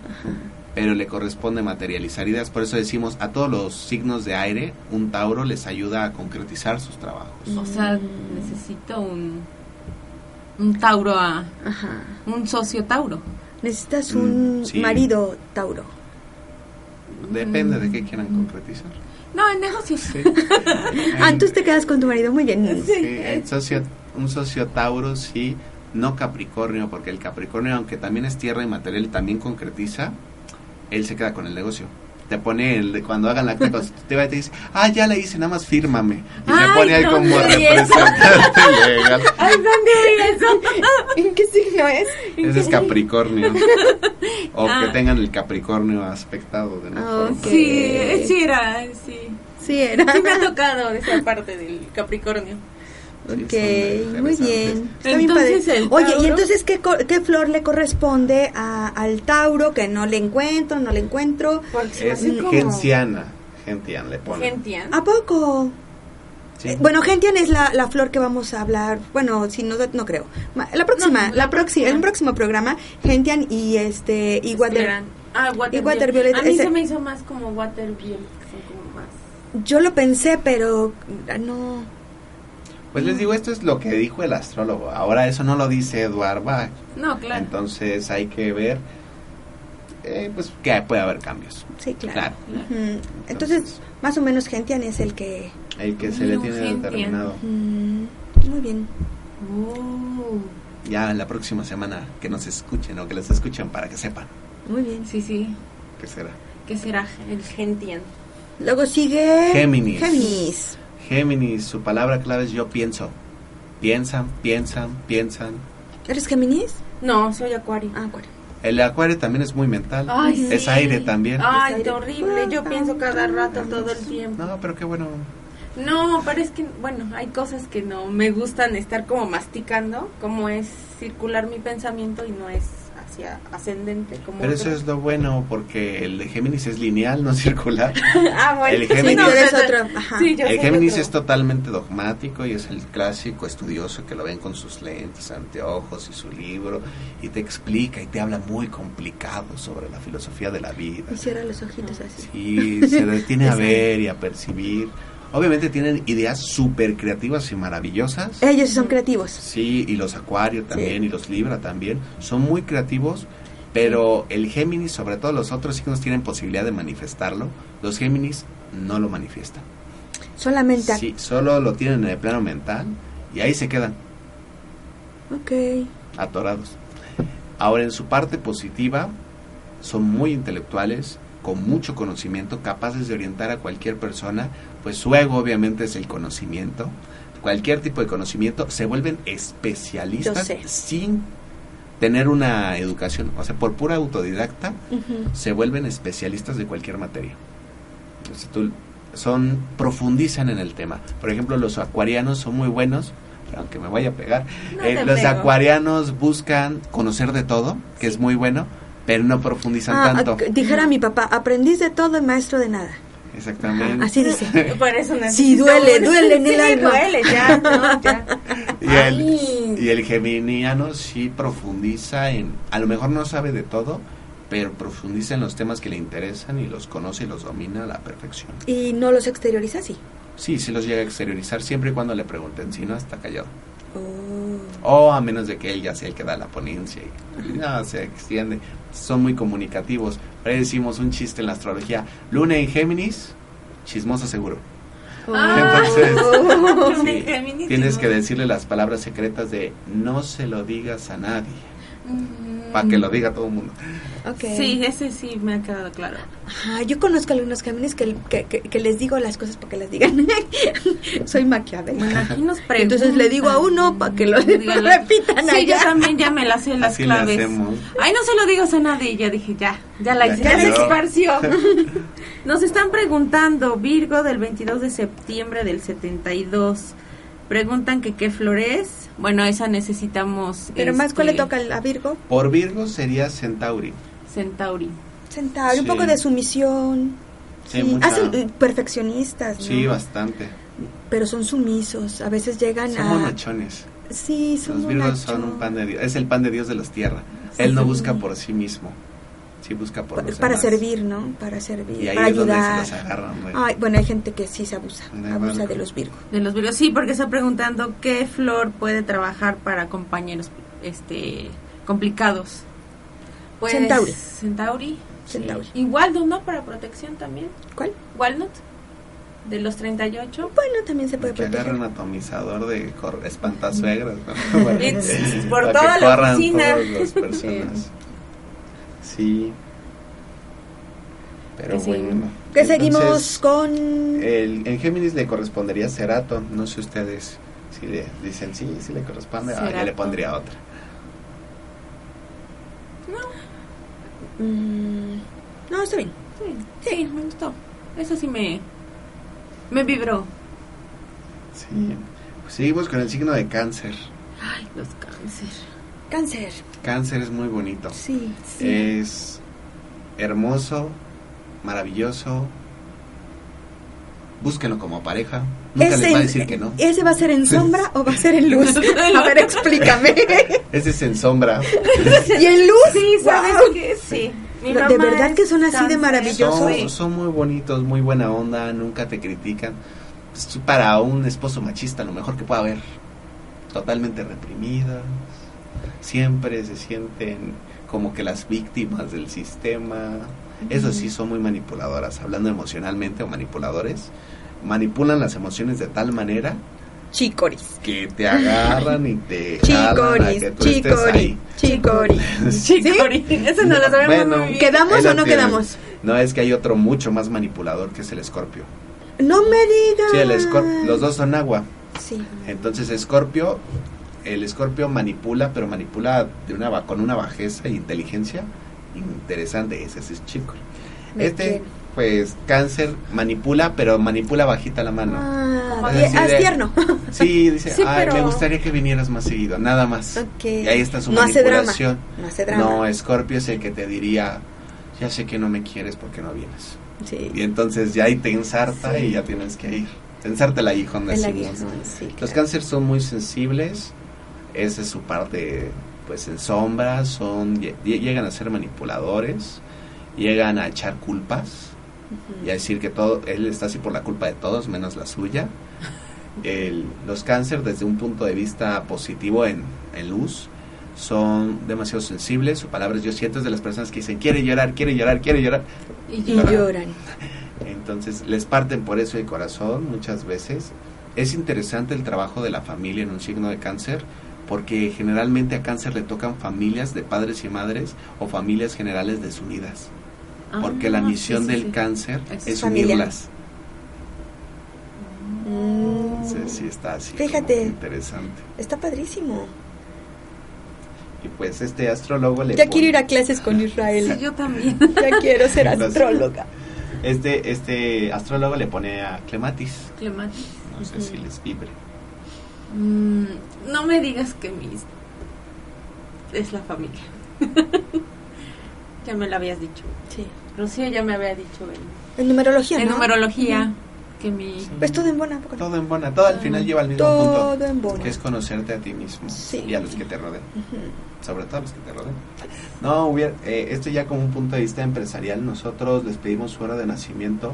pero le corresponde materializar ideas. Por eso decimos a todos los signos de aire, un Tauro les ayuda a concretizar sus trabajos. o sea, necesito un un Tauro a Ajá. un socio Tauro. Necesitas Mm, un sí. marido Tauro. Depende de qué quieran concretizar. No, en negocios. Sí. Ah, entonces te quedas con tu marido. Muy bien. Sí, el socio- un socio Tauro sí, no Capricornio, porque el Capricornio, aunque también es tierra y material y también concretiza, él se queda con el negocio. Te pone el de cuando hagan la acta constitutiva y te dice, ah, ya la hice, nada más fírmame. Y Ay, pone ahí no, como no, representante legal. Ay, ¿dónde vi eso? ¿En qué signo es? Ese es Capricornio. O Ah. que tengan el Capricornio aspectado de una Ah, forma. ok. Sí, sí era, sí. Sí, era. Sí me ha tocado esa parte del Capricornio. Ok, muy bien. Está bien Entonces, padre. el Oye, ¿y entonces qué, qué flor le corresponde a- al Tauro que no le encuentro, no le encuentro? Es como genciana. Gentian le pone. Gentian. ¿A poco? Sí. Eh, bueno, gentian es la, la flor que vamos a hablar. Bueno, si no, no creo. La próxima, No, la, la próxima, próxima. el próximo programa, gentian y este y water. Ah, Water, y Water Violet, A mí ese- se me hizo más como Water Violet, que son como más. Yo lo pensé, pero ah, no. Pues les digo, esto es lo que dijo el astrólogo. Ahora eso no lo dice Edward Bach. No, claro. Entonces hay que ver, eh, pues que puede haber cambios. Sí, claro. Entonces, más o menos gentian es el que. El que se le tiene determinado. mm, muy bien. Uh, Ya la próxima semana que nos escuchen o que les escuchen para que sepan Muy bien. sí, sí. qué será. ¿Qué será el Gentian? Luego sigue. Géminis. Géminis. Géminis, su palabra clave es yo pienso. Piensan, piensan, piensan. ¿Eres Géminis? No, soy Acuario. Ah, Acuario. El acuario también es muy mental. Ay, es sí. aire también. Ay, Es qué aire. horrible. Yo pienso cada rato, todo el tiempo. No, pero qué bueno. No, pero es que, bueno, hay cosas que no me gustan estar como masticando, como es circular mi pensamiento y no es hacia ascendente. Como Pero eso es lo bueno porque el de Géminis es lineal, no circular. ah, bueno. el sí, Géminis- no, Tú eres pero- otro, ajá. Sí, yo El soy Géminis otro. es totalmente dogmático y es el clásico estudioso que lo ven con sus lentes, anteojos y su libro y te explica y te habla muy complicado sobre la filosofía de la vida. Y cierra los ojitos así. Y se detiene a ver y a percibir. Obviamente tienen ideas súper creativas y maravillosas. Ellos son creativos. Sí, y los Acuario también, Sí. y los Libra también. Son muy creativos, pero el Géminis, sobre todo los otros signos, tienen posibilidad de manifestarlo. Los Géminis no lo manifiestan. Solamente. Sí, solo lo tienen en el plano mental y ahí se quedan Ok. atorados. Ahora, en su parte positiva, son muy intelectuales, con mucho conocimiento, capaces de orientar a cualquier persona, pues su ego obviamente es el conocimiento. Cualquier tipo de conocimiento se vuelven especialistas sin tener una educación, o sea, por pura autodidacta, se vuelven especialistas de cualquier materia. Entonces, tú- son profundizan en el tema. Por ejemplo, los acuarianos son muy buenos, pero aunque me vaya a pegar, No eh, los pego. acuarianos buscan conocer de todo, que es muy bueno, pero no profundizan Ah, tanto. ah, dijera mi papá, aprendiz de todo y maestro de nada. Exactamente. Así dice. Por eso Sí, duele, duele en el Sí, alma. duele, ya, no, ya. Y el, y el geminiano sí profundiza en, a lo mejor no sabe de todo, pero profundiza en los temas que le interesan y los conoce y los domina a la perfección. Y no los exterioriza así. Sí, sí los llega a exteriorizar siempre y cuando le pregunten, si no, está callado. Oh. O a menos de que él ya sea el que da la ponencia y no, se extiende. Son muy comunicativos. Ahí decimos un chiste en la astrología. Luna en Géminis, chismoso seguro. Ah. Entonces, sí, Géminis, tienes que decirle las palabras secretas de no se lo digas a nadie. Para que lo diga todo el mundo. Ok. Sí, ese sí me ha quedado claro. Ajá, yo conozco algunos Géminis que, que, que- que les digo las cosas para que las digan. Soy maquiavélica. Bueno, aquí nos. Entonces le digo a uno para que lo repitan Sí, yo allá. también ya me las sé las Así claves. Ay, no se lo digas a nadie. Y yo dije, ya, ya la Ya hice, ya se quedó. esparció. Nos están preguntando, Virgo del 22 de septiembre del 72. Preguntan que qué flor es. Bueno, esa necesitamos. Pero más, ¿cuál le este, toca al- a Virgo? Por Virgo sería Centauri. Centauri. Centauri, un Sí. poco de sumisión. Sí, hacen eh, perfeccionistas, ¿no? Sí, bastante. Pero son sumisos, a veces llegan Son a... monachones. Sí, son Los Virgos son un pan de Dios. Es el pan de Dios de los tierra. Él no busca por sí mismo. Sí busca por los Para demás. servir, ¿no? Para servir, Y ahí para es donde se ayudar. los agarran, güey. Ay, bueno, hay gente que sí se abusa, De abusa barco. de los Virgos. De los Virgos, sí, porque está preguntando qué flor puede trabajar para compañeros este complicados. Pues, Centauri. Centauri. Centauri. Y Walnut, ¿no? Para protección también. ¿Cuál? Walnut. De los 38. Bueno, también se puede Que proteger. un atomizador de espantasuegras. ¿no? Por toda la oficina. todas las personas. Sí. Pero Que sí. bueno. ¿Qué Entonces, seguimos con...? El, en Géminis le correspondería Cerato. No sé ustedes si le dicen sí, sí le corresponde. Ah, yo le pondría otra. Mm, no, está bien. Sí, sí, me gustó. Eso sí me, me vibró. Sí. Pues seguimos con el signo de cáncer. Ay, los cáncer. Cáncer. Cáncer es muy bonito. Sí. Es hermoso, maravilloso. Búsquenlo como pareja. Nunca ¿Ese les va a en- decir que no. ¿Ese va a ser en sombra o va a ser en luz? A ver, explícame. Ese es en sombra. ¿Y en luz? Sí, ¿sabes Guau. qué? Sí. Mi ¿De verdad que son así de maravillosos? Son, Sí. son muy bonitos, muy buena onda, nunca te critican. Es para un esposo machista lo mejor que pueda haber. Totalmente reprimidas. Siempre se sienten como que las víctimas del sistema. Eso sí, son muy manipuladoras. Hablando emocionalmente o manipuladores, manipulan las emociones de tal manera Chicoris. que te agarran y te Chicoris, que tú estés chicori, ahí. chicori. Chicori. Eso no lo sabemos Bueno, muy bien. ¿Quedamos o no quedamos? No, es que hay otro mucho más manipulador que es el escorpio. No me digas. Sí, el escorpio, los dos son agua. Sí. Entonces, escorpio, el escorpio manipula, pero manipula de una con una bajeza e inteligencia interesante. Ese es chico. Me Este, quiero. pues, cáncer manipula, pero manipula bajita la mano. Ah, Es ah, es tierno. Sí, dice, Sí, ay, me gustaría que vinieras más seguido, nada más. Ok. Y ahí está su No hace manipulación. No hace drama. No, Escorpio es el que te diría, ya sé que no me quieres porque no vienes. Sí. Y entonces ya ahí te ensarta Sí. y ya tienes que ir. El decimos. aguijón, sí, Los claro. cánceres son muy sensibles, esa es su parte pues en sombra, son lle- llegan a ser manipuladores, llegan a echar culpas y a decir que todo él está así por la culpa de todos menos la suya. El- los cánceres desde un punto de vista positivo en, en luz son demasiado sensibles, su palabra es yo siento es de las personas que dicen quiere llorar, quiere llorar, quiere llorar. Y Y llora. lloran. Entonces les parten por eso el corazón muchas veces. Es interesante el trabajo de la familia en un signo de cáncer porque generalmente a cáncer le tocan familias de padres y madres o familias generales desunidas. Porque la Ah, misión sí, sí, del sí. cáncer Es unirlas. Mm, Entonces sí está así. Fíjate. interesante. Está padrísimo. Y pues este astrólogo le Ya pone- quiero ir a clases con Israel. Sí, yo también. Ya quiero ser astróloga. Este, este astrólogo le pone a Clematis. Clematis. No sé si les vibre. Mm, no me digas que mis es la familia. que me lo habías dicho. Sí. Rocío ya me había dicho en, En numerología, en ¿no? numerología que mi... Pues todo en buena. Todo en buena, todo al final lleva al mismo Todo punto, en bono. que es conocerte a ti mismo Sí. y a los que te rodean, sobre todo a los que te rodean. No, hubiera, eh, esto ya como un punto de vista empresarial, nosotros les pedimos su hora de nacimiento,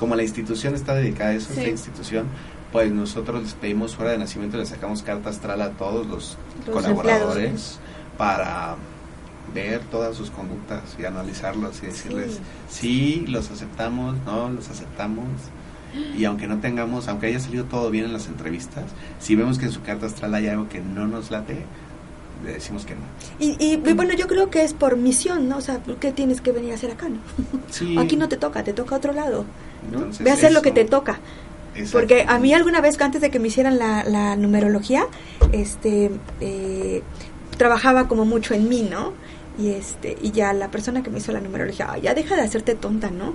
como la institución está dedicada a eso, Sí. esta institución, pues nosotros les pedimos su hora de nacimiento y les sacamos carta astral a todos los, Los colaboradores para ver todas sus conductas y analizarlos y decirles sí, los aceptamos, no, los aceptamos. Y aunque no tengamos, aunque haya salido todo bien en las entrevistas, si vemos que en su carta astral hay algo que no nos late, le decimos que no. Y, y, y bueno, yo creo que es por misión, ¿no? O sea, ¿qué tienes que venir a hacer acá, no? Sí. Aquí no te toca, te toca a otro lado. ¿no? Entonces, Ve a hacer lo que te toca. Exacto. Porque a mí alguna vez, antes de que me hicieran la, la numerología, este, eh, trabajaba como mucho en mí, ¿no? Y este, y ya la persona que me hizo la numerología, "Ay, ya deja de hacerte tonta, ¿no?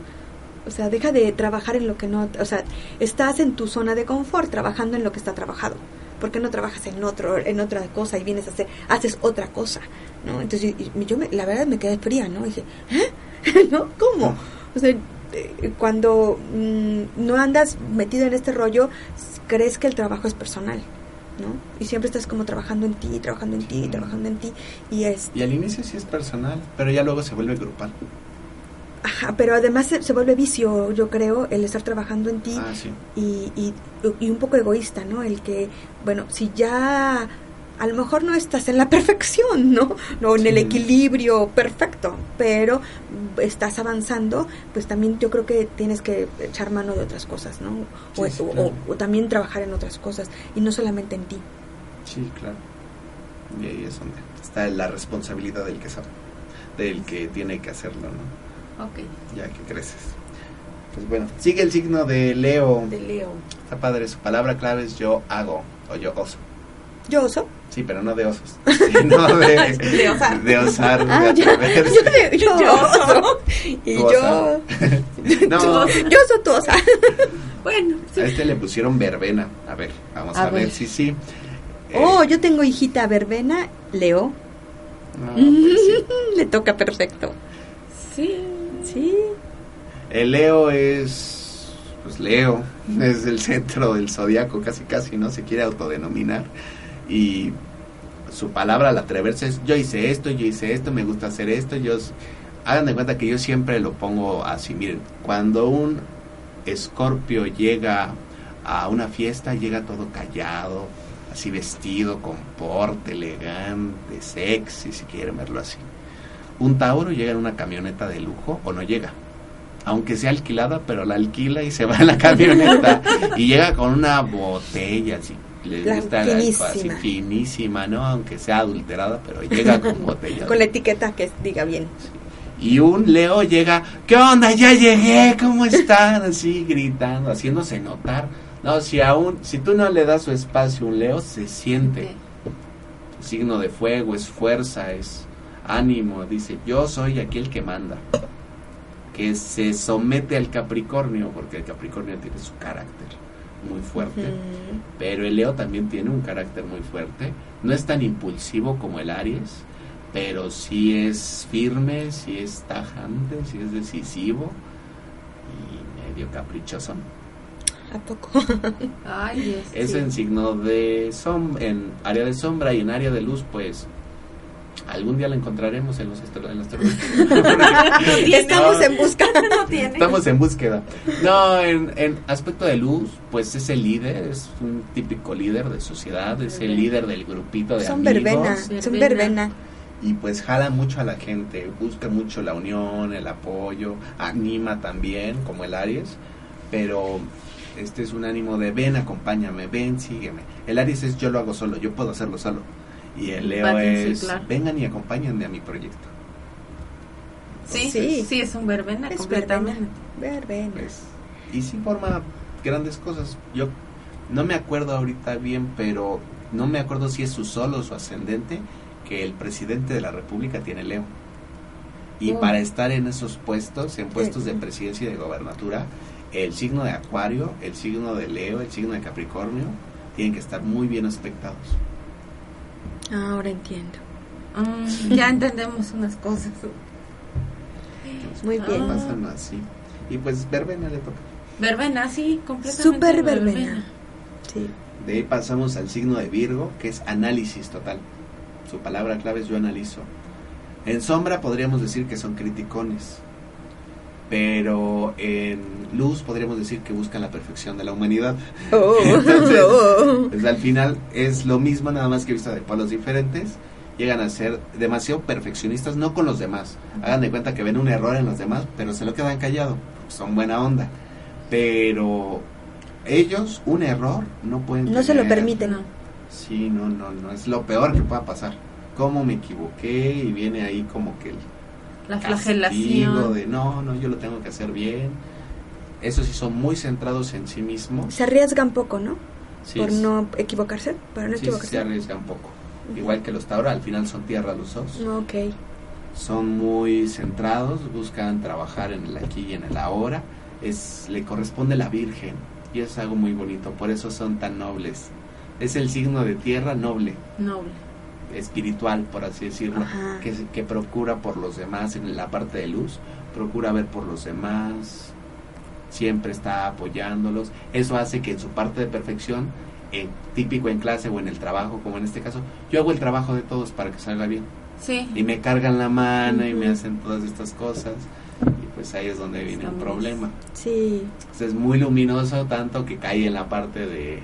O sea, deja de trabajar en lo que no, o sea, estás en tu zona de confort trabajando en lo que está trabajado. ¿Por qué no trabajas en otro, en otra cosa y vienes a hacer, haces otra cosa, ¿no? Entonces y- y yo, me- la verdad me quedé fría, ¿no? Y dije, ¿eh? ¿no? ¿Cómo? O sea, cuando mm, no andas metido en este rollo, crees que el trabajo es personal, ¿no? Y siempre estás como trabajando en ti, trabajando en ti, trabajando en ti. Y es, Y al inicio sí es personal, pero ya luego se vuelve grupal. ajá, pero además se, se vuelve vicio, yo creo, el estar trabajando en ti. Ah, sí. y, y, y un poco egoísta, ¿no? El que, bueno, si ya a lo mejor no estás en la perfección, ¿no? No en el equilibrio perfecto, pero estás avanzando, pues también yo creo que tienes que echar mano de otras cosas, ¿no? O, Sí, sí, o- claro. o- o también trabajar en otras cosas y no solamente en ti. Sí, claro. Y ahí es donde está la responsabilidad del que sabe, del que tiene que hacerlo, ¿no? Ok. Ya que creces. Pues bueno, sigue el signo de Leo. De Leo. Está padre, su palabra clave es yo hago o yo oso. ¿Yo oso? Sí, pero no de osos, sino de, De osar. de osar, de Ah. Yo, de- yo Yo oso. Y Tú yo... osar. No. Yo oso, tú osa. Bueno, sí. A este le pusieron verbena. A ver, vamos a, A ver. ver. si sí. Eh, Oh, yo tengo hijita verbena, Leo. no, pues sí. Le toca perfecto. Sí. Sí. El Leo es, pues Leo, es el centro del zodiaco, casi casi, ¿no? Se quiere autodenominar. Y su palabra al atreverse es, yo hice esto, yo hice esto, me gusta hacer esto, yo... Hagan de cuenta que yo siempre lo pongo así, miren, cuando un escorpio llega a una fiesta, llega todo callado, así vestido, con porte, elegante, sexy, si quieren verlo así. Un Tauro llega en una camioneta de lujo o no llega. Aunque sea alquilada, pero la alquila y se va en la camioneta. y llega con una botella así. Le La gusta la- finísima. así finísima, ¿no? Aunque sea adulterada, pero llega con botella. Con la etiqueta que diga bien. Y un Leo llega, ¿qué onda? Ya llegué, ¿cómo están? Así gritando, haciéndose notar. No, si aún, si tú no le das su espacio un Leo, se siente. Signo de fuego, es fuerza, es ánimo. Dice, yo soy aquí el que manda. Que se somete al Capricornio, porque el Capricornio tiene su carácter muy fuerte. Pero el Leo también tiene un carácter muy fuerte. No es tan impulsivo como el Aries, pero sí es firme, sí es tajante, sí es decisivo y medio caprichoso. ¿A poco? Ay, es. Es en signo de sombra, en área de sombra y en área de luz, pues algún día la encontraremos en los en las tormentas. Estamos en busca. No tiene. Estamos en búsqueda. No, en, en aspecto de luz, pues es el líder, es un típico líder de sociedad, es el líder del grupito de Son amigos. verbena, son Verbena. verbena. Y pues jala mucho a la gente, busca mucho la unión, el apoyo, anima también, como el Aries, pero este es un ánimo de ven, acompáñame, ven, sígueme. El Aries es yo lo hago solo, yo puedo hacerlo solo. Y el Leo es claro. vengan y acompáñenme a mi proyecto. Sí, Sí. sí, es un verbena Es completamente. verbena. Pues, y sí forma grandes cosas. Yo no me acuerdo ahorita bien, pero no me acuerdo si es su sol o su ascendente, que el presidente de la República tiene Leo. Y Oh. para estar en esos puestos, en puestos de presidencia y de gobernatura, el signo de Acuario, el signo de Leo, el signo de Capricornio, tienen que estar muy bien aspectados. Ahora entiendo. Mm, ya entendemos unas cosas. Muy bien. Pasan así. Y pues verbena le toca. Verbena, sí, completamente. Súper verbena. Sí. De ahí pasamos al signo de Virgo, que es análisis total. Su palabra clave es yo analizo. En sombra podríamos decir que son criticones, pero en luz podríamos decir que buscan la perfección de la humanidad. Oh. Entonces, Oh. pues, al final es lo mismo, nada más que visto de polos diferentes. Llegan a ser demasiado perfeccionistas, no con los demás. Hagan de cuenta que ven un error en los demás, pero se lo quedan callado. Son buena onda. Pero ellos, un error, no pueden. No se lo permiten. Sí, no, no, no. Es lo peor que pueda pasar. ¿Cómo me equivoqué? Y viene ahí como que el La flagelación. de no, no, yo lo tengo que hacer bien. Esos sí son muy centrados en sí mismos. Se arriesgan poco, ¿no? Sí, Por es- no equivocarse. Para no sí, sí equivocarse. se arriesgan poco. Igual que los Tauro, al final son tierra los dos. Ok. Son muy centrados, buscan trabajar en el aquí y en el ahora. Es, le corresponde la Virgen y es algo muy bonito, por eso son tan nobles. Es el signo de tierra noble. Noble. Espiritual, por así decirlo, que, que procura por los demás en la parte de luz, procura ver por los demás, siempre está apoyándolos. Eso hace que en su parte de perfección, en, típico en clase o en el trabajo, como en este caso, yo hago el trabajo de todos para que salga bien. Sí. Y me cargan la mano y me hacen todas estas cosas. Y pues ahí es donde viene Estamos- problema. Sí. Entonces, es muy luminoso, tanto que cae en la parte de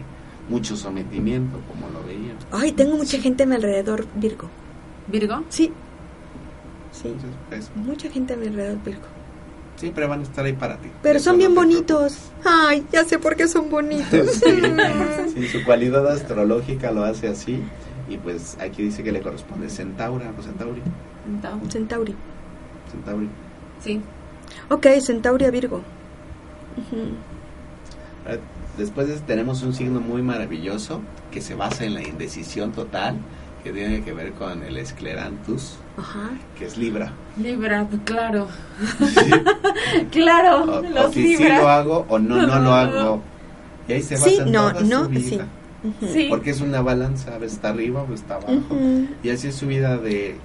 mucho sometimiento, como lo veíamos. Ay, tengo mucha gente a mi alrededor, Virgo. Virgo. Sí. Sí. Entonces, pues, Mucha gente a mi alrededor, Virgo. siempre van a estar ahí para ti. Pero son bien bonitos. Ay, ya sé por qué son bonitos. Sí, sí, su cualidad astrológica lo hace así. Y pues aquí dice que le corresponde Centaura o Centauri. Centauro. Centauri. Centauri. Sí. Ok, Centauri a Virgo. Después de- tenemos un signo muy maravilloso que se basa en la indecisión total, que tiene que ver con el esclerantus, Ajá. que es Libra. Libra, claro. Sí. Claro, O, o los si sí lo hago o no, no lo hago. Y ahí se basa Sí, en no, toda no, su vida. sí. Ujú. Sí. Porque es una balanza, a veces está arriba o está abajo. Y así es su vida de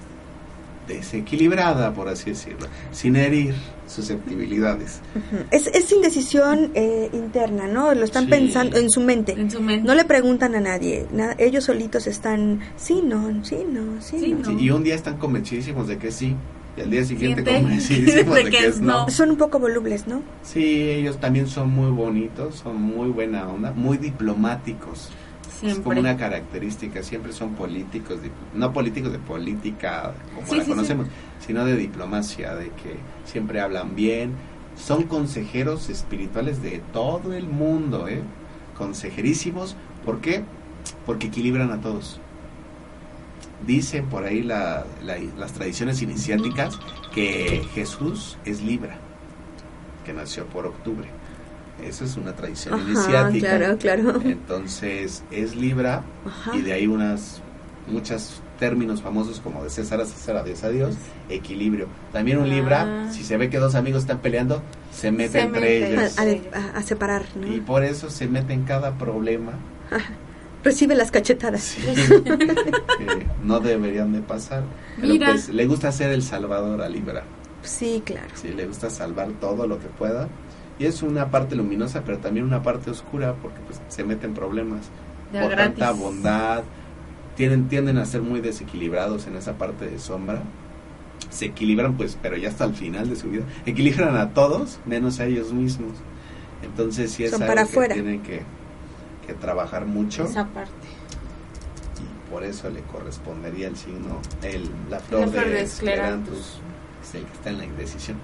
desequilibrada, por así decirlo, sin herir susceptibilidades. Es, es indecisión eh, interna, ¿no? Lo están Sí. pensando en su mente. En su mente. No le preguntan a nadie. na- ellos solitos están, sí, no, sí, no, sí, Sí, no. y un día están convencidísimos de que sí, y al día siguiente convencidísimos de, que, es no. Son un poco volubles, ¿no? Sí, ellos también son muy bonitos, son muy buena onda, muy diplomáticos. Es como una característica, siempre son políticos, no políticos de política como Sí, la sí, conocemos, sino de diplomacia, de que siempre hablan bien. Son consejeros espirituales de todo el mundo, ¿eh? Consejerísimos. ¿Por qué? Porque equilibran a todos. Dicen por ahí la- la- las tradiciones iniciáticas que Jesús es Libra, que nació por octubre. Eso es una tradición Ajá, iniciática. claro, claro. Entonces es Libra Ajá. y de ahí unas muchos términos famosos como de César a César, a Dios a Dios, equilibrio. También un Libra, Ah. si se ve que dos amigos están peleando, se mete Se entre mete. Ellos. a de- a- a separar, ¿no? Y por eso se mete en cada problema Recibe las cachetadas. sí, que no deberían de pasar. Pero Mira. pues le gusta ser el salvador a Libra. Sí, claro. Sí, le gusta salvar todo lo que pueda. Y es una parte luminosa, pero también una parte oscura, porque pues se mete en problemas. De por gratis. tanta bondad. Tienen, tienden a ser muy desequilibrados en esa parte de sombra. Se equilibran, pues, pero ya hasta el final de su vida. Equilibran a todos, menos a ellos mismos. Entonces sí es Son algo para que tienen que, que trabajar mucho. Esa parte. Y por eso le correspondería el signo, el, la flor, La flor de, de que es el que está en la indecisión.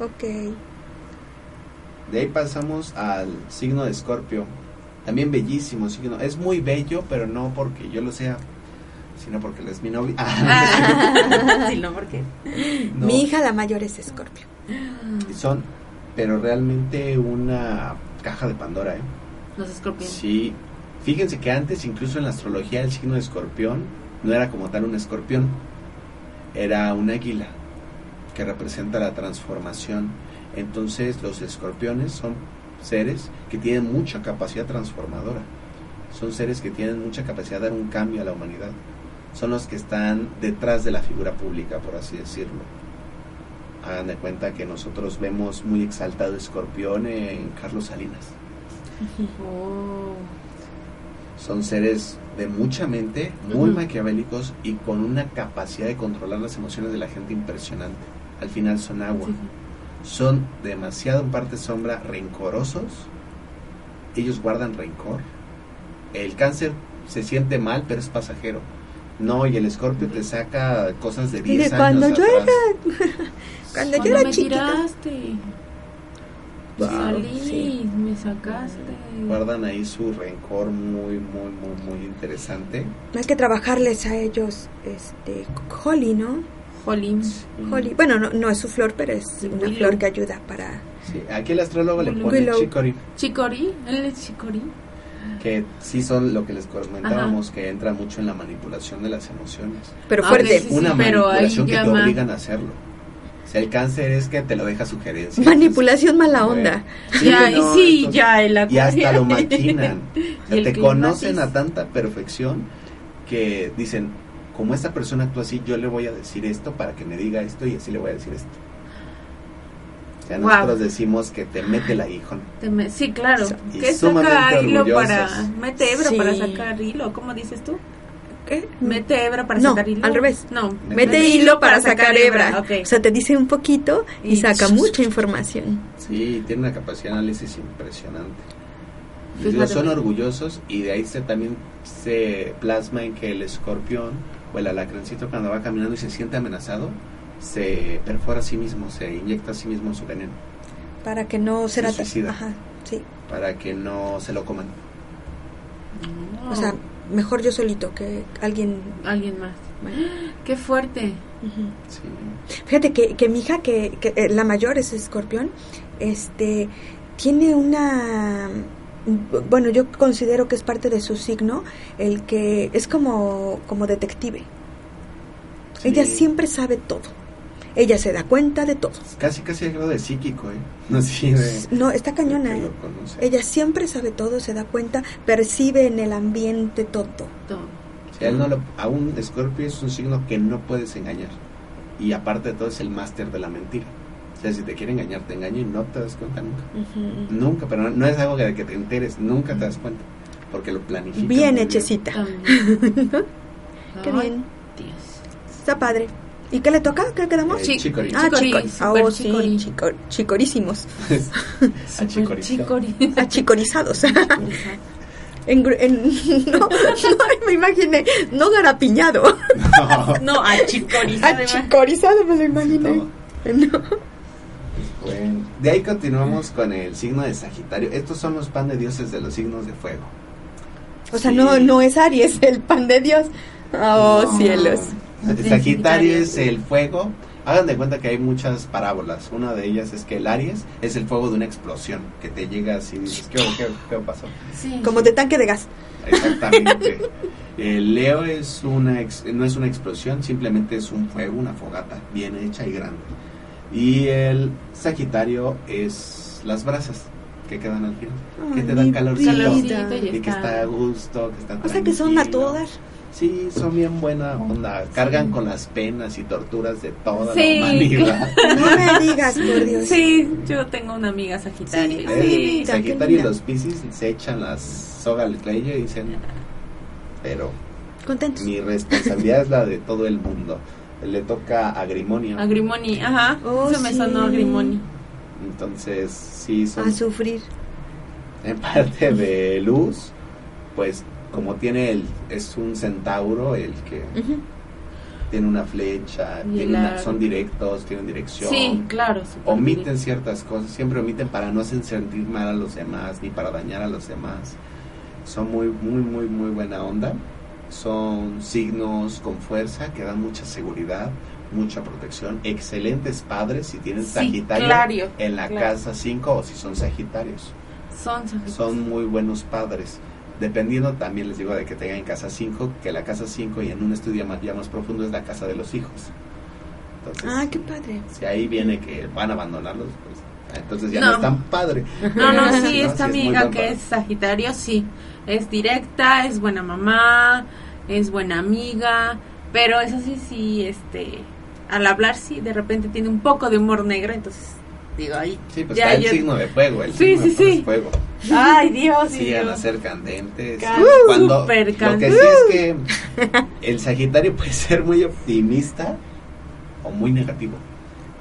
Ok. De ahí pasamos al signo de Escorpio. También bellísimo signo. Es muy bello, pero no porque yo lo sea, sino porque él es mi novia. sí, no, porque. No, Mi hija la mayor es Escorpio. Son, pero realmente una caja de Pandora, ¿eh? Los escorpiones. Sí. Fíjense que antes, incluso en la astrología, el signo de escorpión no era como tal un escorpión, era un águila que representa la transformación. Entonces, los escorpiones son seres que tienen mucha capacidad transformadora. Son seres que tienen mucha capacidad de dar un cambio a la humanidad. Son los que están detrás de la figura pública, por así decirlo. Hagan de cuenta que nosotros vemos muy exaltado Escorpión en Carlos Salinas. Oh. Son seres de mucha mente, muy maquiavélicos y con una capacidad de controlar las emociones de la gente impresionante. Al final son agua. Son demasiado en parte sombra rencorosos. Ellos guardan rencor. El cáncer se siente mal, pero es pasajero. No, y el escorpio te saca cosas de 10 Mire, años cuando yo atrás. era, cuando yo Cuando era me chiquita. tiraste, Wow, salí, sí. me sacaste. Guardan ahí su rencor muy, muy, muy, muy interesante. Hay que trabajarles a ellos, este, Holly, ¿no? Jolín. Holly, bueno, no, no es su flor, pero es Sí, una flor que ayuda para... Sí, aquí el astrólogo le pone Willow. chicory, Chicori, él es Chicori. que sí son lo que les comentábamos, que entra mucho en la manipulación de las emociones. Pero fuerte. Sí, Una pero manipulación que te obligan a hacerlo. O sea, el cáncer es que te lo deja sugerencias. Manipulación mala Bueno, onda. ya, no, y sí, estos- ya, el Y hasta lo maquinan. O sea, te conocen a tanta perfección que dicen, como esta persona actúa así, yo le voy a decir esto para que me diga esto y así le voy a decir esto. O sea, Wow. nosotros decimos que te mete el aguijón. Me- Sí, claro. Y Que sumamente saca hilo orgullosos. para. Mete hebra Sí. para sacar hilo. ¿Cómo dices tú? ¿Qué? Mete hebra para No, sacar hilo. al revés. No. Mete hilo para sacar hebra. O sea, te dice un poquito y, Y- saca mucha información. Sí, tiene una capacidad de análisis impresionante. Ellos son orgullosos y de ahí se también se plasma en que el escorpión o el alacrancito cuando va caminando y se siente amenazado, se perfora a sí mismo, se inyecta a sí mismo su veneno Para que no será... suicida. Ajá, sí. para que no se lo coman. No. O sea, mejor yo solito que alguien... Alguien más. bueno. Qué fuerte. Ujú. Sí. Fíjate que, que mi hija, que, que, eh, la mayor es escorpión, este, tiene una... Bueno, yo considero que es parte de su signo, el que es como, como detective. Sí. Ella siempre sabe todo. Ella se da cuenta de todo. Casi, casi al grado de psíquico, ¿eh? No así de... No, está cañona. ¿eh? Ella siempre sabe todo, se da cuenta, percibe en el ambiente todo. Todo. Él no lo- a un escorpio es un signo que no puedes engañar. Y aparte de todo es el máster de la mentira. O sea, si te quiere engañar, te engaña y no te das cuenta nunca. Nunca, pero no, no es algo de que te enteres, nunca te das cuenta. Porque lo planificas. Bien hechecita. Qué bien. Dios. Está padre. ¿Y qué le toca? ¿Qué quedamos? Eh. Ah, chicori. Ah, oh, sí, chicori. chico- chicorísimos. Achicorizados. en, gru- en- no, no, me imaginé. No garapiñado. No, No, a chicorizar. Achicorizado me lo imaginé. no. No. Bueno, de ahí continuamos con el signo de Sagitario. Estos son los pan de dioses de los signos de fuego. O sea, Sí. no, no es Aries, el pan de Dios. Oh, No. cielos. Sagitario Sagitario. es el fuego. Hagan de cuenta que hay muchas parábolas. Una de ellas es que el Aries es el fuego de una explosión que te llega así y dices, ¿qué, qué, qué pasó? Sí. Como de tanque de gas. Exactamente. El Leo es una ex- no es una explosión, simplemente es un fuego, una fogata bien hecha y grande. Y el Sagitario es las brasas que quedan al final, que te dan calorcito y que está a gusto, que están O sea que son a todas. Sí, son bien buena onda, cargan con las penas y torturas de toda Sí. la humanidad. No me digas, por Dios. Sí, yo tengo una amiga Sagitario. Sí, Sagitario y los Piscis se echan las soga al cuello y dicen, pero Contentos. mi responsabilidad es la de todo el mundo. Le toca a Grimonio. Agrimoni, ajá. Oh, Eso me sonó Agrimoni. Entonces, sí, son A sufrir. en parte de luz, pues como tiene el, es un centauro el que tiene una flecha, tiene una- son directos, tienen dirección. Sí, claro. Omiten bien. ciertas cosas, siempre omiten para no hacer sentir mal a los demás, ni para dañar a los demás. Son muy, muy, muy, muy buena onda. Son signos con fuerza que dan mucha seguridad, mucha protección. Excelentes padres si tienen Sí, Sagitario claro, en la claro. casa 5 o si son Sagitarios. Son Sagitarios. Son muy buenos padres. Dependiendo también les digo de que tengan casa 5, que la casa 5 y en un estudio más, ya más profundo es la casa de los hijos. Entonces, Ah, qué padre. si ahí viene que van a abandonarlos, pues entonces ya no, No. es tan padre. No, no, sí, No, esta sí amiga que padre. es Sagitario, sí. Es directa, es buena mamá, es buena amiga, pero eso sí, sí, este, al hablar sí, de repente tiene un poco de humor negro, entonces digo ahí. Sí, pues ya está el signo de fuego, el Sí, signo sí, de fuego sí. fuego. Ay, Dios. Sí, Dios. van a ser candentes. Can- Cuando, Súper lo que sí es que el Sagitario puede ser muy optimista o muy negativo,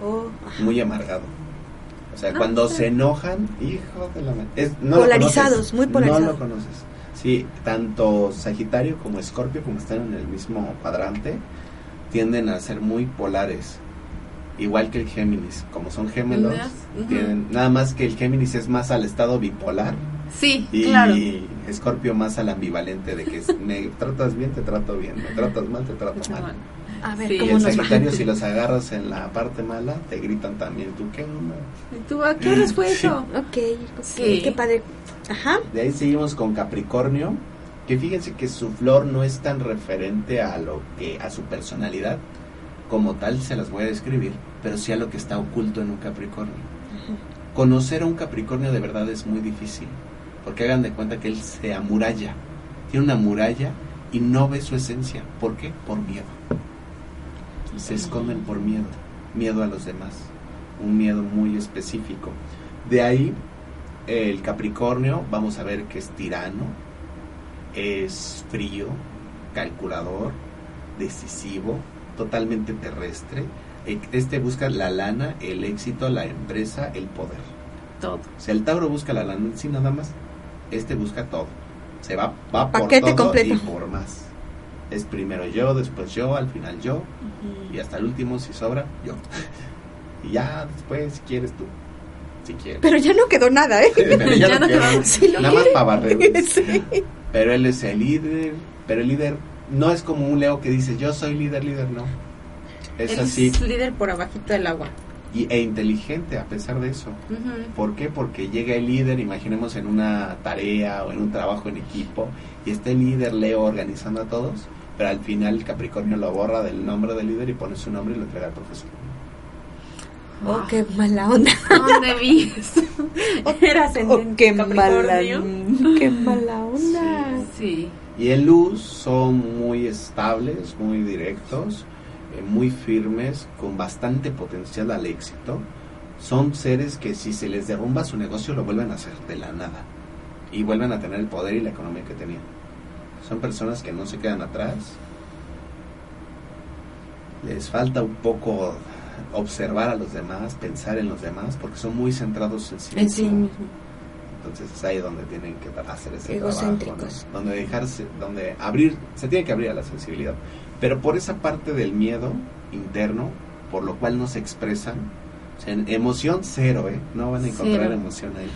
Oh, muy amargado. O sea, Ah, cuando sí. se enojan, hijo de la es, no Polarizados, conoces, muy polarizados. No lo conoces. Sí, tanto Sagitario como Escorpio, como están en el mismo cuadrante, tienden a ser muy polares. Igual que el Géminis, como son gemelos, tienen, nada más que el Géminis es más al estado bipolar Sí, y claro. Escorpio más al ambivalente de que me tratas bien, te trato bien, me tratas mal, te trato mal. A ver, Sí. ¿cómo el nos va? Sagitario si los agarras en la parte mala, te gritan también, ¿tú qué onda? ¿Y tú a qué horas fue Sí. eso? Ok, ok, Sí. qué padre. Ajá. De ahí seguimos con Capricornio, que fíjense que su flor no es tan referente a lo que a su personalidad como tal se las voy a describir, pero sí a lo que está oculto en un Capricornio. Conocer a un Capricornio de verdad es muy difícil, porque hagan de cuenta que él se amuralla, tiene una muralla y no ve su esencia. ¿Por qué? Por miedo. Se esconden por miedo, miedo a los demás, un miedo muy específico. De ahí el Capricornio, vamos a ver que es tirano, es frío, calculador, decisivo, totalmente terrestre. Este busca la lana, el éxito, la empresa, el poder. Todo. O sea, el Tauro busca la lana en sí nada más. Este busca todo. Se va, va por todo completo. y por más. Es primero yo, después yo, al final yo. Y hasta el último, si sobra, yo. y ya después, si quieres tú. Si quieres. Pero ya no quedó nada, ¿eh? Pero ya Ya no quedó. Nada más para barrer. Sí. Pero él es el líder. Pero el líder no es como un Leo que dice yo soy líder, líder, no. Es Él así. es líder por abajito del agua. Y, e inteligente a pesar de eso. Ujú. ¿Por qué? Porque llega el líder, imaginemos en una tarea o en un trabajo en equipo, y está el líder Leo organizando a todos, pero al final el Capricornio lo borra del nombre del líder y pone su nombre y lo entrega al profesor. Oh, qué mala onda. ¿Dónde vi eso? Era Oh, qué mala, qué mala onda. Sí. Y en luz son muy estables, muy directos, eh, muy firmes, con bastante potencial al éxito. Son seres que si se les derrumba su negocio lo vuelven a hacer de la nada y vuelven a tener el poder y la economía que tenían. Son personas que no se quedan atrás. Les falta un poco observar a los demás, pensar en los demás, porque son muy centrados en sí mismos. mismo. Entonces es ahí donde tienen que hacer ese trabajo, ¿no? donde dejarse, donde abrir, se tiene que abrir a la sensibilidad. Pero por esa parte del miedo interno, por lo cual no se expresan, o sea, en emoción cero, ¿eh? No van a encontrar Cero. emoción ahí.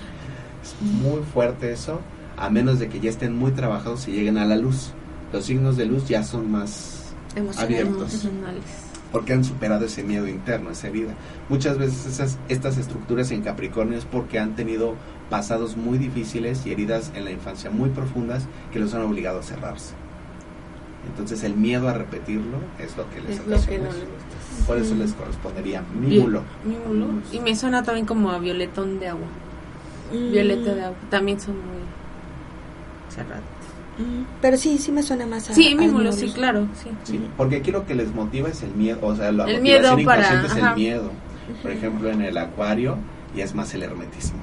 Es muy fuerte eso, a menos de que ya estén muy trabajados y lleguen a la luz. Los signos de luz ya son más Emocional. abiertos Emocionales. porque han superado ese miedo interno, esa herida. Muchas veces esas, estas estructuras en Capricornio es porque han tenido pasados muy difíciles y heridas en la infancia muy profundas que los han obligado a cerrarse. Entonces el miedo a repetirlo es lo que les Es lo que ocasiona no eso. les gusta. Por eso les correspondería mi mulo. Mi mulo. Y me suena también como a violetón de agua. Mm, Violeta de agua. También son muy cerrados. mm, Pero sí, sí me suena más a. Sí, sí, claro. Sí. Sí, porque aquí lo que les motiva es el miedo, o sea, la El motivación miedo para- inconsciente es el miedo. Por ejemplo, en el acuario ya es más el hermetismo.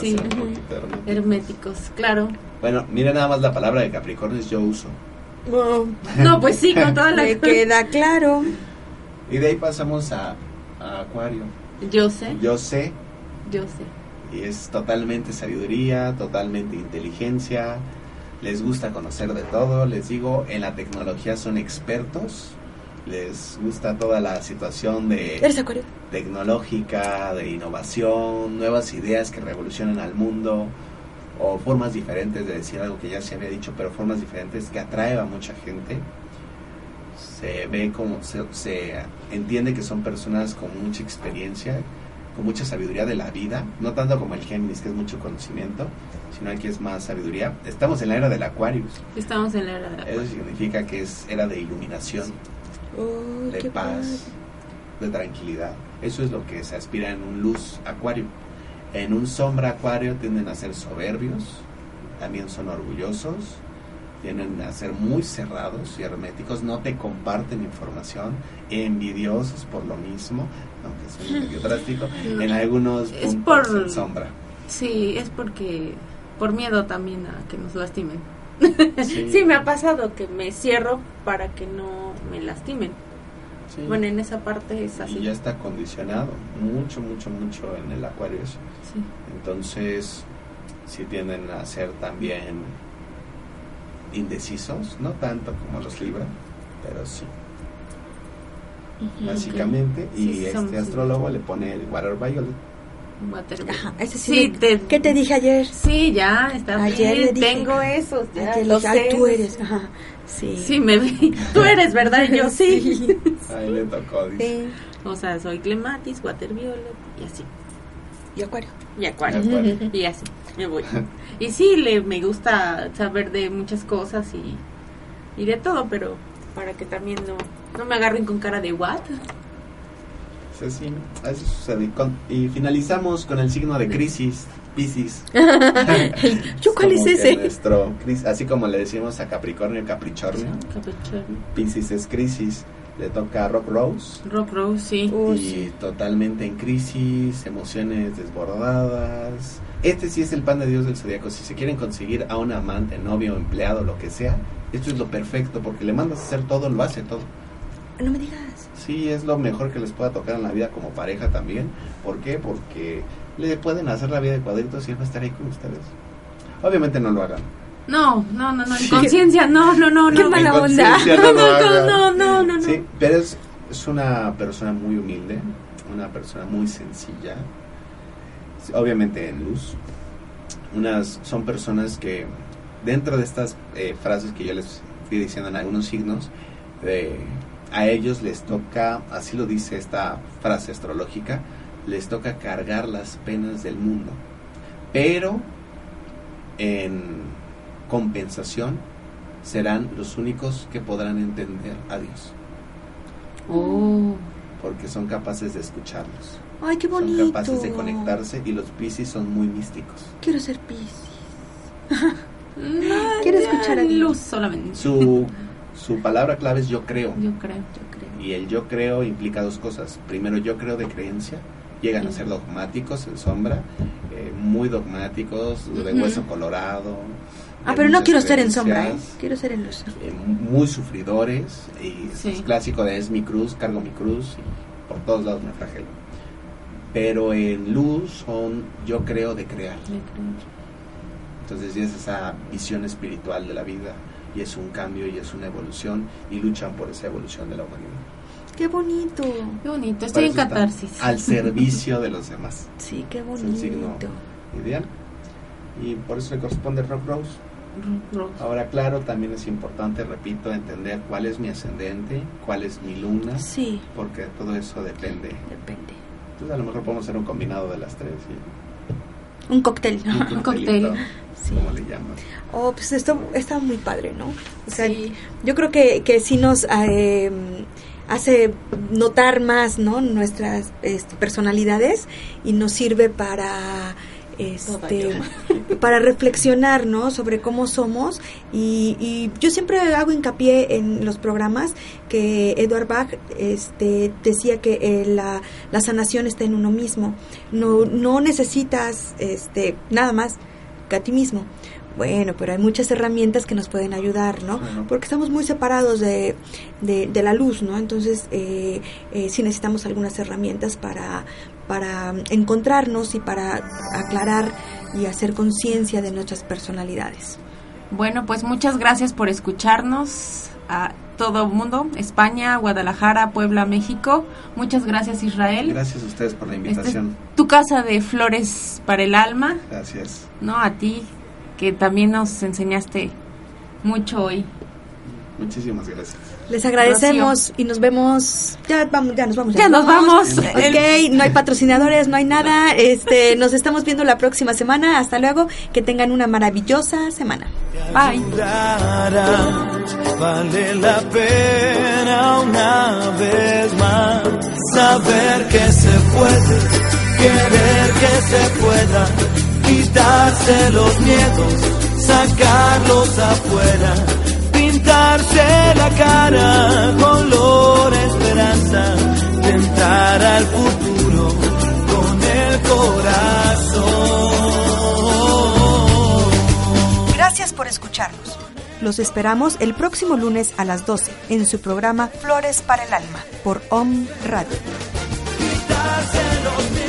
Sí. herméticos. Herméticos, claro. Bueno, mire nada más la palabra de Capricornio yo uso. Oh, No, pues sí, con toda la... me queda claro. Y de ahí pasamos a, a Acuario. Yo sé, Yo sé, yo sé. Y es totalmente sabiduría, totalmente inteligencia. Les gusta conocer de todo. Les digo, en la tecnología son expertos. Les gusta toda la situación de tecnológica, de innovación, nuevas ideas que revolucionan al mundo o formas diferentes de decir algo que ya se había dicho, pero formas diferentes que atrae a mucha gente. Se ve como, se, se entiende que son personas con mucha experiencia, con mucha sabiduría de la vida, no tanto como el Géminis, que es mucho conocimiento, sino aquí es más sabiduría. Estamos en la era del Aquarius, Estamos en la era de la eso significa que es era de iluminación Oh, de paz, padre. de tranquilidad. Eso es lo que se aspira en un luz acuario. En un sombra acuario tienden a ser soberbios, también son orgullosos, tienden a ser muy cerrados y herméticos, no te comparten información, envidiosos por lo mismo, aunque es medio drástico, en algunos Es puntos por- en sombra. Sí, es porque por miedo también a que nos lastimen. Sí. Sí. me ha pasado que me cierro para que no me lastimen. Sí. Bueno, en esa parte es así. y ya está condicionado mucho, mucho, mucho en el acuario eso. Sí. Entonces, sí tienden a ser también indecisos, no tanto como los Libra, pero sí. Básicamente, y Sí, este astrólogo le pone el Water Violet. Water- Ajá, ese sí. Te- ¿Qué te dije ayer? Sí, ya, está Ayer bien, le dije- tengo esos, ya, Ayer le lo dije, "Ay, sé. tú eres. Ajá. Sí. Sí, me vi. Tú eres, ¿verdad? Y yo sí. Ahí le tocó, dice. Sí. O sea, soy Clematis, Water Violet y así. Y acuario. Y Acuario. De acuerdo. Y así, me voy. Y sí, le, me gusta saber de muchas cosas y, y de todo, pero para que también no, no me agarren con cara de what. Sí, sí, así sucede. Y con- y finalizamos con el signo de crisis, Pisces. ¿Yo cuál es ese? Nuestro, así como le decimos a Capricornio, Capricornio. Pisces es crisis. Le toca a Rock Rose. Rock Rose, sí. y totalmente en crisis, emociones desbordadas. Este sí es el pan de Dios del zodiaco. Si se quieren conseguir a un amante, novio, empleado, lo que sea, esto es lo perfecto porque le mandas a hacer todo, lo hace todo. No me digas. Sí, es lo mejor que les pueda tocar en la vida como pareja también. ¿Por qué? Porque le pueden hacer la vida de cuadritos y él va a estar ahí con ustedes. Obviamente no lo hagan. No, no, no, no, en conciencia, no, no, no, Qué no. mala En onda. no No, no, no, no, no. Sí, pero es, es una persona muy humilde, una persona muy sencilla, obviamente en luz. Unas son personas que dentro de estas eh, frases que yo les fui diciendo en algunos signos, eh, a ellos les toca, así lo dice esta frase astrológica, les toca cargar las penas del mundo, pero en compensación serán los únicos que podrán entender a Dios Oh, porque son capaces de escucharlos. Ay, qué Son capaces de conectarse y los Piscis son muy místicos. Quiero ser Pisces. no, Quiero escuchar a Dios. luz solamente. Su, su palabra clave es yo creo. Yo creo, yo creo. Y el yo creo implica dos cosas. Primero, yo creo de creencia. Llegan a ser dogmáticos en sombra, eh, muy dogmáticos, de hueso colorado. Ah, de pero no quiero estar en sombra, ¿eh? Quiero ser en luz. eh, muy sufridores. Y Sí. es clásico de es mi cruz, cargo mi cruz y por todos lados me flagelo. Pero en luz son yo creo de crear. Yo creo. Entonces es esa visión espiritual de la vida y es un cambio y es una evolución y luchan por esa evolución de la humanidad. Qué bonito. Qué bonito, estoy en catarsis. Al servicio de los demás. Sí, qué Es el signo bonito. ideal. Y por eso le corresponde Rock Rose. Ahora, claro, también es importante, repito, entender cuál es mi ascendente, cuál es mi luna, Sí, porque todo eso depende. depende. Entonces, a lo mejor podemos hacer un combinado de las tres. Y Un cóctel. un cóctel. Sí. como le llaman. Oh, pues esto está muy padre, ¿no? O sea, Sí. yo creo que, que sí nos eh, hace notar más, ¿no? Nuestras este, personalidades y nos sirve para este para reflexionar no sobre cómo somos y, y yo siempre hago hincapié en los programas que Edward Bach este decía que eh, la, la sanación está en uno mismo no no necesitas este nada más que a ti mismo bueno, pero hay muchas herramientas que nos pueden ayudar, ¿no? Claro. Porque estamos muy separados de, de, de la luz, ¿no? Entonces, eh, eh, sí necesitamos algunas herramientas para, para encontrarnos y para aclarar y hacer conciencia de nuestras personalidades. Bueno, pues muchas gracias por escucharnos a todo el mundo, España, Guadalajara, Puebla, México. Muchas gracias Israel. Gracias a ustedes por la Esta invitación. es tu casa de flores para el alma, Gracias. ¿no? A ti, que también nos enseñaste mucho hoy. Muchísimas gracias. Les agradecemos y nos vemos. Ya vamos, ya nos vamos. Ya nos vamos. Ok, no hay patrocinadores, no hay nada. Este, nos estamos viendo la próxima semana. Hasta luego. Que tengan una maravillosa semana. Bye. Vale la pena una vez más saber que se puede, querer que se pueda, quitarse los miedos, sacarlos afuera, pintarse la cara, color esperanza, tentar al futuro con el corazón. Gracias por escucharnos. Los esperamos el próximo lunes a las 12 en su programa Flores para el Alma por OM Radio. Quitarse